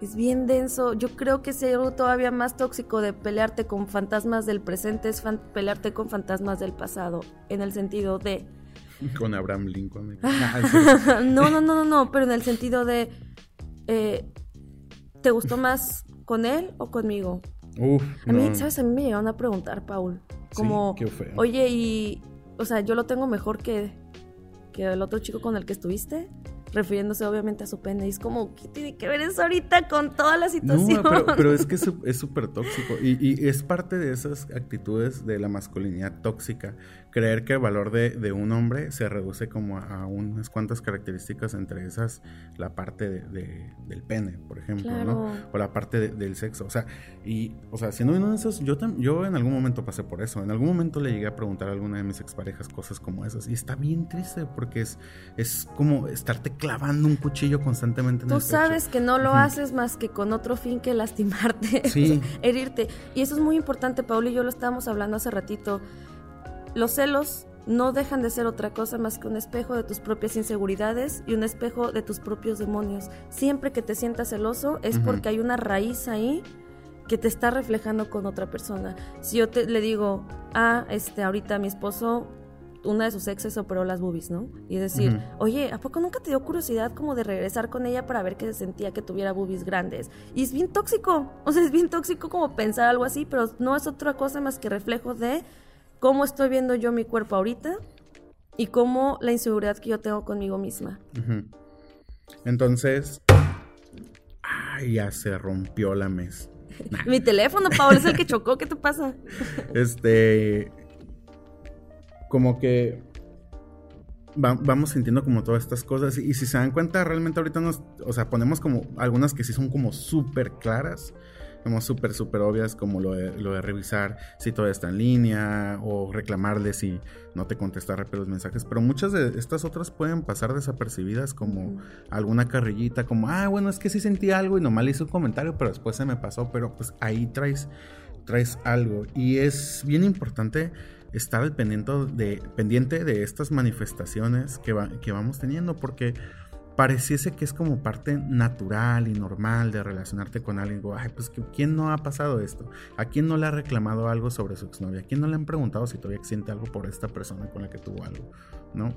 es bien denso. Yo creo que es algo todavía más tóxico de pelearte con fantasmas del presente es pelearte con fantasmas del pasado, en el sentido de... Con Abraham Lincoln. no, no, no, no, no, pero en el sentido de... Eh, ¿Te gustó más con él o conmigo? Uf, a mí, ¿sabes? A mí me llegaron a preguntar, Paul. Como, oye, y... O sea, yo lo tengo mejor que, que el otro chico con el que estuviste refiriéndose obviamente a su pene. Y es como, ¿qué tiene que ver eso ahorita con toda la situación? No, pero, es que es súper tóxico y, es parte de esas actitudes de la masculinidad tóxica creer que el valor de, un hombre se reduce como a, unas cuantas características, entre esas la parte de, del pene, por ejemplo, ¿no? O la parte del sexo. O sea, y, o sea, siendo uno de esos, yo, yo en algún momento pasé por eso. En algún momento le llegué a preguntar a alguna de mis exparejas cosas como esas. Y está bien triste porque es, es como estarte clavando un cuchillo constantemente en Tú sabes que no lo haces más que con otro fin que lastimarte, herirte. Y eso es muy importante, Paul y yo lo estábamos hablando hace ratito los celos no dejan de ser otra cosa más que un espejo de tus propias inseguridades y un espejo de tus propios demonios. Siempre que te sientas celoso es porque hay una raíz ahí que te está reflejando con otra persona. Si yo te, le digo, ah, este, ahorita mi esposo, una de sus exes operó las boobies, ¿no? Y decir, oye, ¿a poco nunca te dio curiosidad como de regresar con ella para ver qué se sentía que tuviera boobies grandes? Y es bien tóxico, o sea, es bien tóxico como pensar algo así, pero no es otra cosa más que reflejo de cómo estoy viendo yo mi cuerpo ahorita y cómo la inseguridad que yo tengo conmigo misma. Entonces, ay, ya se rompió la mesa. mi teléfono, Pablo, es el que chocó, ¿qué te pasa? este, como que vamos sintiendo como todas estas cosas y, si se dan cuenta, realmente ahorita nos, o sea, ponemos como algunas que sí son como súper claras como súper, súper obvias, como lo de, lo de revisar si todo está en línea o reclamarle si no te contesta rápido los mensajes. Pero muchas de estas otras pueden pasar desapercibidas, como alguna carrillita, como, ah, bueno, es que sí sentí algo y nomás le hice un comentario, pero después se me pasó. Pero pues ahí traes, traes algo. Y es bien importante estar al pendiente de, pendiente de estas manifestaciones que, que vamos teniendo, porque pareciese que es como parte natural y normal de relacionarte con alguien. Digo, ay, pues ¿quién no ha pasado esto? ¿A quién no le ha reclamado algo sobre su exnovia? ¿A quién no le han preguntado si todavía siente algo por esta persona con la que tuvo algo? ¿No?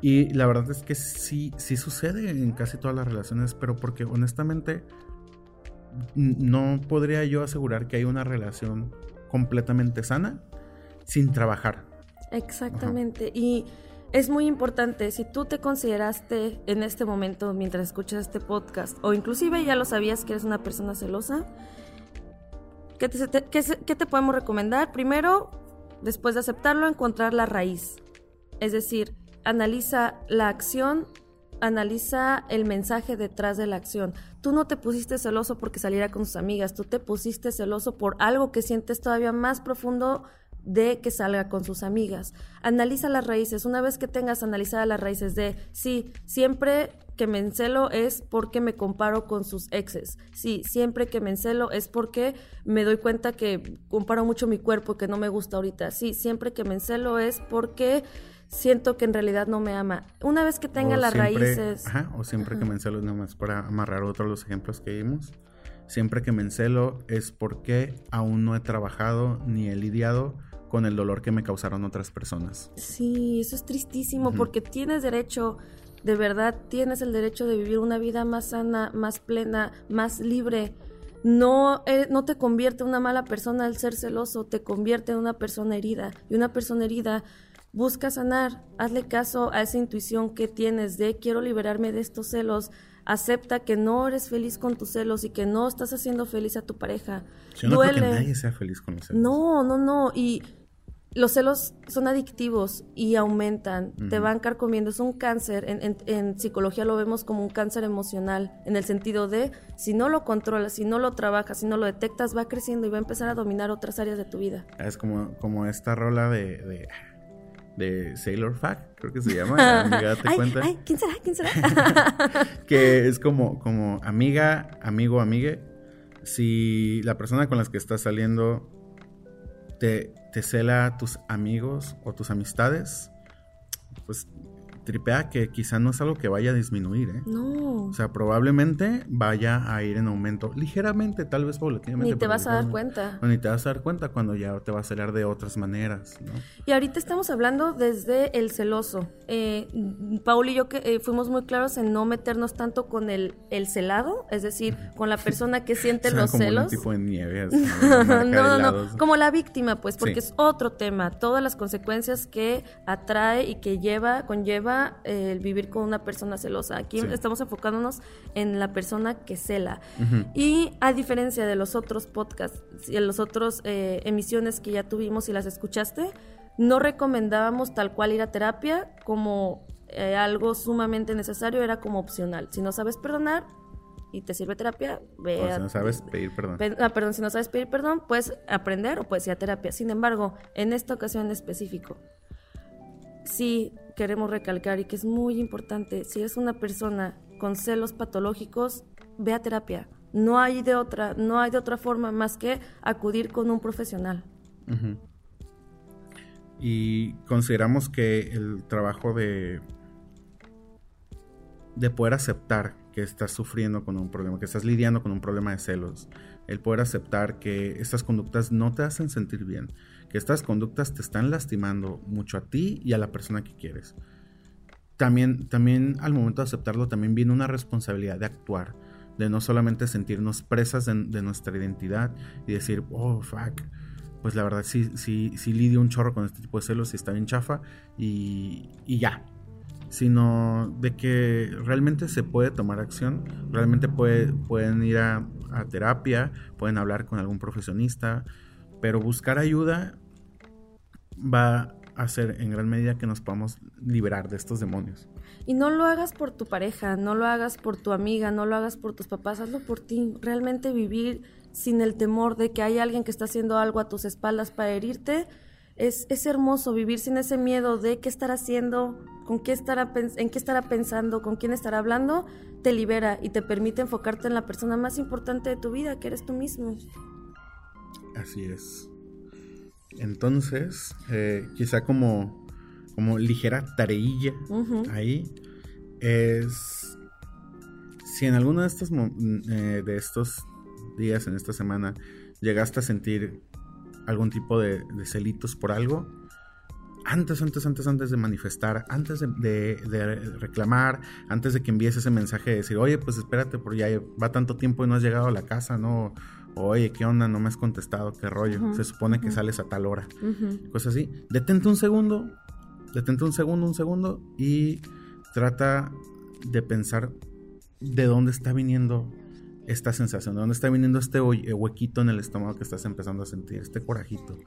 Y la verdad es que sí, sí sucede en casi todas las relaciones, pero porque honestamente no podría yo asegurar que hay una relación completamente sana sin trabajar. Exactamente. Y es muy importante, si tú te consideraste en este momento mientras escuchas este podcast, o inclusive ya lo sabías que eres una persona celosa, ¿qué te, qué te podemos recomendar? Primero, después de aceptarlo, encontrar la raíz. Es decir, analiza la acción, analiza el mensaje detrás de la acción. Tú no te pusiste celoso porque saliera con sus amigas, tú te pusiste celoso por algo que sientes todavía más profundo de que salga con sus amigas. Analiza las raíces. Una vez que tengas analizadas las raíces de, sí, siempre que me encelo es porque me comparo con sus exes. Sí, siempre que me encelo es porque me doy cuenta que comparo mucho mi cuerpo que no me gusta ahorita. Sí, siempre que me encelo es porque siento que en realidad no me ama. Una vez que tenga las raíces... Ajá, o siempre que me encelo, nomás para amarrar otro de los ejemplos que vimos. Siempre que me encelo es porque aún no he trabajado ni he lidiado con el dolor que me causaron otras personas. Sí, eso es tristísimo porque tienes derecho, de verdad, tienes el derecho de vivir una vida más sana, más plena, más libre. No, eh, no te convierte en una mala persona el ser celoso, te convierte en una persona herida. Y una persona herida busca sanar, hazle caso a esa intuición que tienes de quiero liberarme de estos celos, acepta que no eres feliz con tus celos y que no estás haciendo feliz a tu pareja. Yo no Duele. Creo que nadie sea feliz con los celos. No, no, no. Y los celos son adictivos y aumentan, te van carcomiendo, es un cáncer, en, psicología lo vemos como un cáncer emocional, en el sentido de si no lo controlas, si no lo trabajas, si no lo detectas, va creciendo y va a empezar a dominar otras áreas de tu vida. Es como, como esta rola de, de, Sailor Fact, creo que se llama, amiga, ¿te cuenta? Ay, ¿quién será? ¿quién será? que es como, como amiga, amigo, amigue, si la persona con la que estás saliendo te, te cela tus amigos o tus amistades, pues tripea que quizá no es algo que vaya a disminuir, ¿eh? No. O sea, probablemente vaya a ir en aumento ligeramente, tal vez paulatinamente. Ni te vas a dar cuenta. ni te vas a dar cuenta cuando ya te va a celar de otras maneras, ¿no? Y ahorita estamos hablando desde el celoso. Eh, Paul y yo que eh, fuimos muy claros en no meternos tanto con el, el celado, es decir, con la persona que siente los como celos. Un tipo de nieve, no, no, no, como la víctima, pues, porque es otro tema. Todas las consecuencias que atrae y que lleva, conlleva el vivir con una persona celosa. Aquí estamos enfocándonos en la persona que cela. Y a diferencia de los otros podcasts y de las otras eh, emisiones que ya tuvimos y las escuchaste, no recomendábamos tal cual ir a terapia como eh, algo sumamente necesario, era como opcional. Si no sabes perdonar y te sirve terapia, ve o si no sabes pedir perdón. ah, perdón, si no sabes pedir perdón, puedes aprender o puedes ir a terapia. Sin embargo, en esta ocasión en específico, sí queremos recalcar y que es muy importante, si es una persona con celos patológicos, ve a terapia. No hay de otra, no hay de otra forma más que acudir con un profesional. Y consideramos que el trabajo de de poder aceptar que estás sufriendo con un problema, que estás lidiando con un problema de celos, el poder aceptar que estas conductas no te hacen sentir bien, que estas conductas te están lastimando mucho a ti y a la persona que quieres. También, también al momento de aceptarlo, también viene una responsabilidad de actuar, de no solamente sentirnos presas de, nuestra identidad y decir, oh, fuck, pues la verdad sí, sí, sí lidio un chorro con este tipo de celos y está bien chafa y, y ya, sino de que realmente se puede tomar acción, realmente puede, pueden ir a, terapia, pueden hablar con algún profesionista, pero buscar ayuda va a hacer en gran medida que nos podamos liberar de estos demonios. Y no lo hagas por tu pareja, no lo hagas por tu amiga, no lo hagas por tus papás, hazlo por ti. Realmente vivir sin el temor de que hay alguien que está haciendo algo a tus espaldas para herirte, es, es hermoso vivir sin ese miedo de qué estar haciendo, con qué estará, en qué estará pensando, con quién estará hablando, te libera y te permite enfocarte en la persona más importante de tu vida, que eres tú mismo. Así es. Entonces, eh, quizá como, como ligera tareilla ahí, es si en alguno de estos, eh, de estos días, en esta semana, llegaste a sentir algún tipo de celitos por algo, antes, antes, antes, antes de manifestar, antes de, reclamar, antes de que envíes ese mensaje de decir, oye, pues espérate, porque ya va tanto tiempo y no has llegado a la casa, ¿no? Oye, ¿qué onda? No me has contestado, ¿qué rollo? Se supone que sales a tal hora. Cosas así. Detente un segundo, detente un segundo, un segundo y trata de pensar de dónde está viniendo esta sensación, de dónde está viniendo este huequito en el estómago que estás empezando a sentir, este corajito.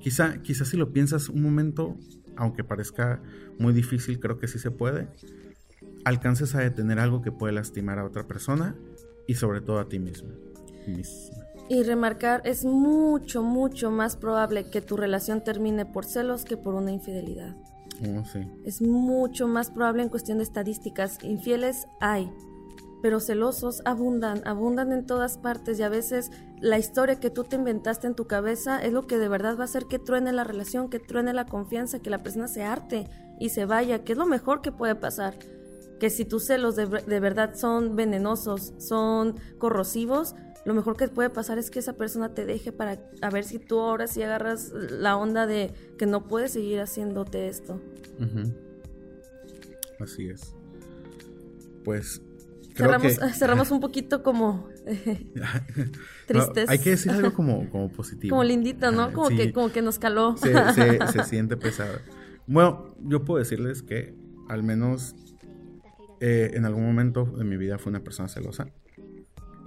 Quizá, quizá si lo piensas un momento, aunque parezca muy difícil, creo que sí se puede, alcances a detener algo que puede lastimar a otra persona y sobre todo a ti mismo. Y remarcar, es mucho, mucho más probable que tu relación termine por celos que por una infidelidad. Oh, sí. Es mucho más probable en cuestión de estadísticas. Infieles hay, pero celosos abundan, abundan en todas partes y a veces la historia que tú te inventaste en tu cabeza es lo que de verdad va a hacer que truene la relación, que truene la confianza, que la persona se arte y se vaya, que es lo mejor que puede pasar. Que si tus celos de, verdad son venenosos, son corrosivos, lo mejor que puede pasar es que esa persona te deje para a ver si tú ahora sí agarras la onda de que no puedes seguir haciéndote esto. Así es. Pues cerramos, un poquito como tristes. hay que decir algo como, como positivo. Como lindito, ¿no? Como, que, como que nos caló. Se, se, siente pesado. Bueno, yo puedo decirles que al menos eh, en algún momento de mi vida fui una persona celosa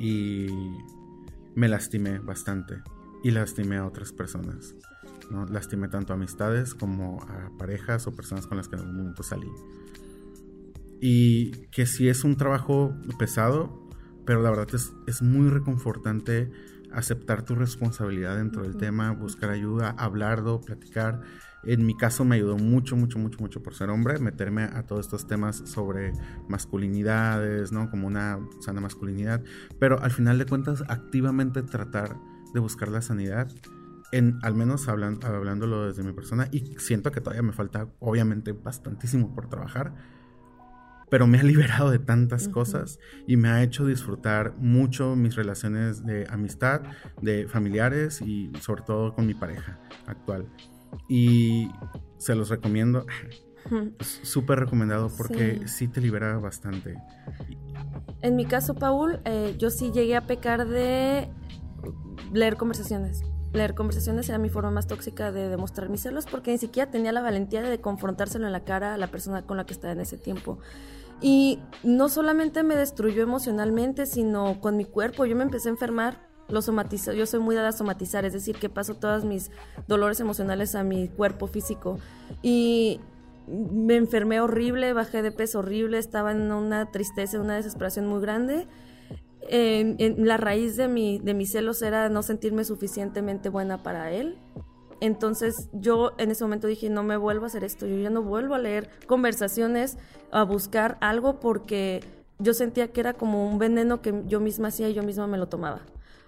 y me lastimé bastante y lastimé a otras personas. ¿no? Lastimé tanto a amistades como a parejas o personas con las que en algún momento salí. Y que sí es un trabajo pesado, pero la verdad es, es muy reconfortante aceptar tu responsabilidad dentro del tema, buscar ayuda, hablarlo, platicar. En mi caso me ayudó mucho, mucho, mucho, mucho por ser hombre, meterme a todos estos temas sobre masculinidades, ¿no? Como una sana masculinidad. Pero al final de cuentas, activamente tratar de buscar la sanidad, en, al menos hablando, hablándolo desde mi persona, y siento que todavía me falta, obviamente, bastantísimo por trabajar pero me ha liberado de tantas cosas y me ha hecho disfrutar mucho mis relaciones de amistad, de familiares y sobre todo con mi pareja actual. Y se los recomiendo. Súper recomendado porque sí. te libera bastante. En mi caso, Paul, eh, yo sí llegué a pecar de leer conversaciones. Leer conversaciones era mi forma más tóxica de demostrar mis celos porque ni siquiera tenía la valentía de confrontárselo en la cara a la persona con la que estaba en ese tiempo. Y no solamente me destruyó emocionalmente, sino con mi cuerpo. Yo me empecé a enfermar lo somatizo, yo soy muy dada a somatizar, es decir, que paso todos mis dolores emocionales a mi cuerpo físico. Y me enfermé horrible, bajé de peso horrible, estaba en una tristeza, una desesperación muy grande. En, la raíz de, mi, de mis celos era no sentirme suficientemente buena para él. Entonces yo en ese momento dije, no me vuelvo a hacer esto, yo ya no vuelvo a leer conversaciones, a buscar algo porque yo sentía que era como un veneno que yo misma hacía y yo misma me lo tomaba.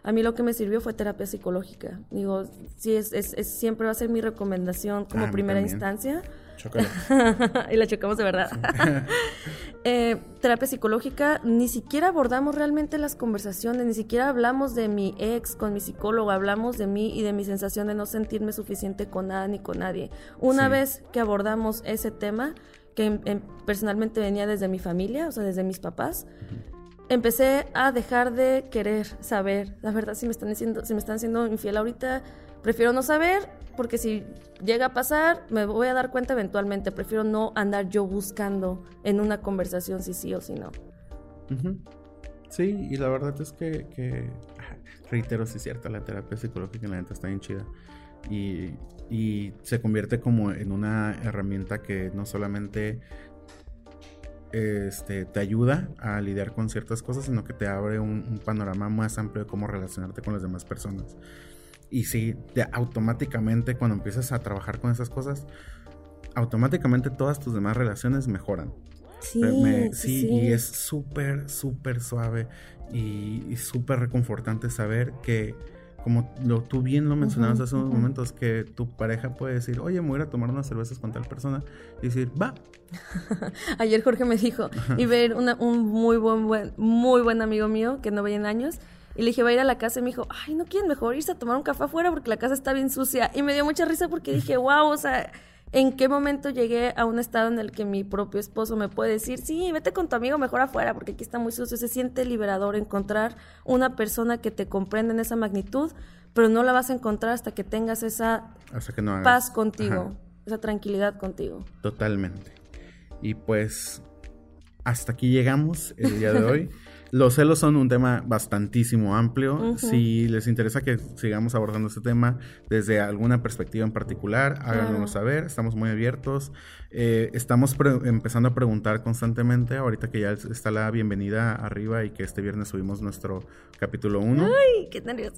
A mí lo que me sirvió fue terapia psicológica. Digo, sí, es, es, siempre va a ser mi recomendación como ah, primera instancia. y la chocamos de verdad. Eh, terapia psicológica, ni siquiera abordamos realmente las conversaciones, ni siquiera hablamos de mi ex con mi psicólogo, hablamos de mí y de mi sensación de no sentirme suficiente con nada ni con nadie. Una vez que abordamos ese tema, que personalmente venía desde mi familia, o sea, desde mis papás, empecé a dejar de querer saber, la verdad, si me están diciendo, si me están haciendo infiel ahorita, prefiero no saber, porque si llega a pasar, me voy a dar cuenta eventualmente, prefiero no andar yo buscando en una conversación si sí o si no. Sí, y la verdad es que, reitero, sí es cierto, la terapia psicológica en la gente está bien chida. Y, y se convierte como en una herramienta que no solamente este, te ayuda a lidiar con ciertas cosas, sino que te abre un, panorama más amplio de cómo relacionarte con las demás personas. Y si automáticamente cuando empiezas a trabajar con esas cosas, automáticamente todas tus demás relaciones mejoran. Sí, sí, y es súper, súper suave y, y súper reconfortante saber que como lo, tú bien lo mencionabas hace unos momentos, que tu pareja puede decir, oye, me voy a, tomar unas cervezas con tal persona, y decir, va. Ayer Jorge me dijo, y ver un muy buen, buen, muy buen amigo mío que no veía en años, y le dije, va a ir a la casa, y me dijo, ay, ¿no quieren mejor irse a tomar un café afuera porque la casa está bien sucia? Y me dio mucha risa porque dije, wow, o sea ¿En qué momento llegué a un estado en el que mi propio esposo me puede decir, sí, vete con tu amigo mejor afuera porque aquí está muy sucio? Se siente liberador encontrar una persona que te comprenda en esa magnitud, pero no la vas a encontrar hasta que tengas esa paz contigo, esa tranquilidad contigo. Totalmente. Y pues hasta aquí llegamos el día de hoy. Los celos son un tema bastantísimo amplio. Si les interesa que sigamos abordando este tema desde alguna perspectiva en particular, háganoslo saber. Estamos muy abiertos. Eh, estamos empezando a preguntar constantemente, ahorita que ya está la bienvenida arriba y que este viernes subimos nuestro capítulo 1. ¡Ay, qué nervios!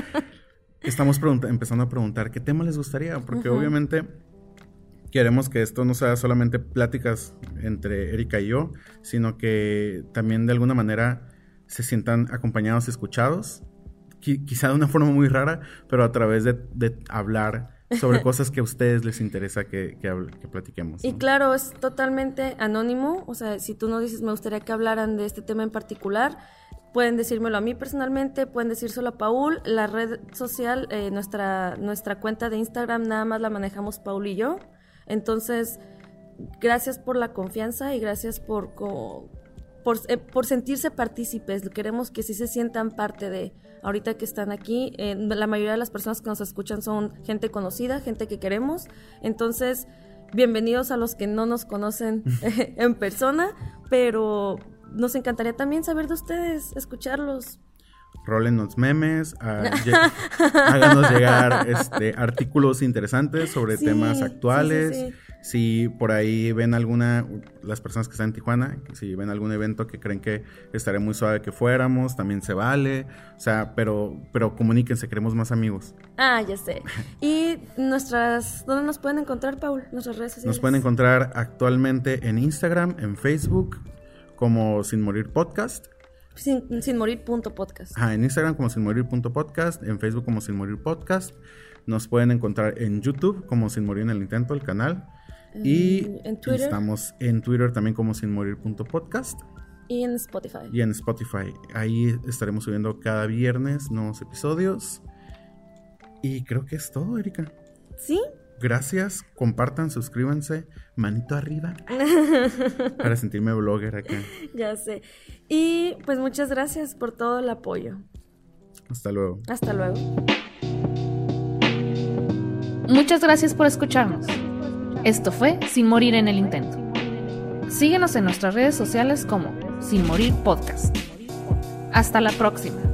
estamos empezando a preguntar qué tema les gustaría, porque obviamente queremos que esto no sea solamente pláticas entre Erika y yo, sino que también de alguna manera se sientan acompañados y escuchados, quizá de una forma muy rara, pero a través de, hablar sobre cosas que a ustedes les interesa que, que, platiquemos. Y claro, es totalmente anónimo, o sea, si tú no dices me gustaría que hablaran de este tema en particular, pueden decírmelo a mí personalmente, pueden decírselo a Paul, la red social, eh, nuestra, nuestra cuenta de Instagram nada más la manejamos Paul y yo. Entonces, gracias por la confianza y gracias por, eh, por, sentirse partícipes. Queremos que sí se sientan parte de, ahorita que están aquí, eh, la mayoría de las personas que nos escuchan son gente conocida, gente que queremos. Entonces, bienvenidos a los que no nos conocen en persona, pero nos encantaría también saber de ustedes, escucharlos los memes, háganos llegar este, artículos interesantes sobre temas actuales. si por ahí ven alguna, las personas que están en Tijuana, si ven algún evento que creen que estaría muy suave que fuéramos, también se vale. O sea, pero, pero comuníquense, queremos más amigos. Ah, ya sé. Y nuestras, ¿dónde nos pueden encontrar, Paul? Nuestras redes sociales. Nos pueden encontrar actualmente en Instagram, en Facebook, como Sin Morir Podcast. Sin, sin morir punto podcast. en Instagram como sin morir punto podcast, en Facebook como sin morir podcast. Nos pueden encontrar en YouTube como sin morir en el intento, el canal. y en Twitter. estamos en Twitter también como sin morir punto podcast. Y en Spotify. Y en Spotify. Ahí estaremos subiendo cada viernes nuevos episodios. Y creo que es todo, Erika. Sí, Gracias, compartan, suscríbanse, manito arriba. para sentirme blogger acá. Ya sé. Y pues muchas gracias por todo el apoyo. Hasta luego. Hasta luego. Muchas gracias por escucharnos. Esto fue Sin Morir en el Intento. Síguenos en nuestras redes sociales como Sin Morir Podcast. Hasta la próxima.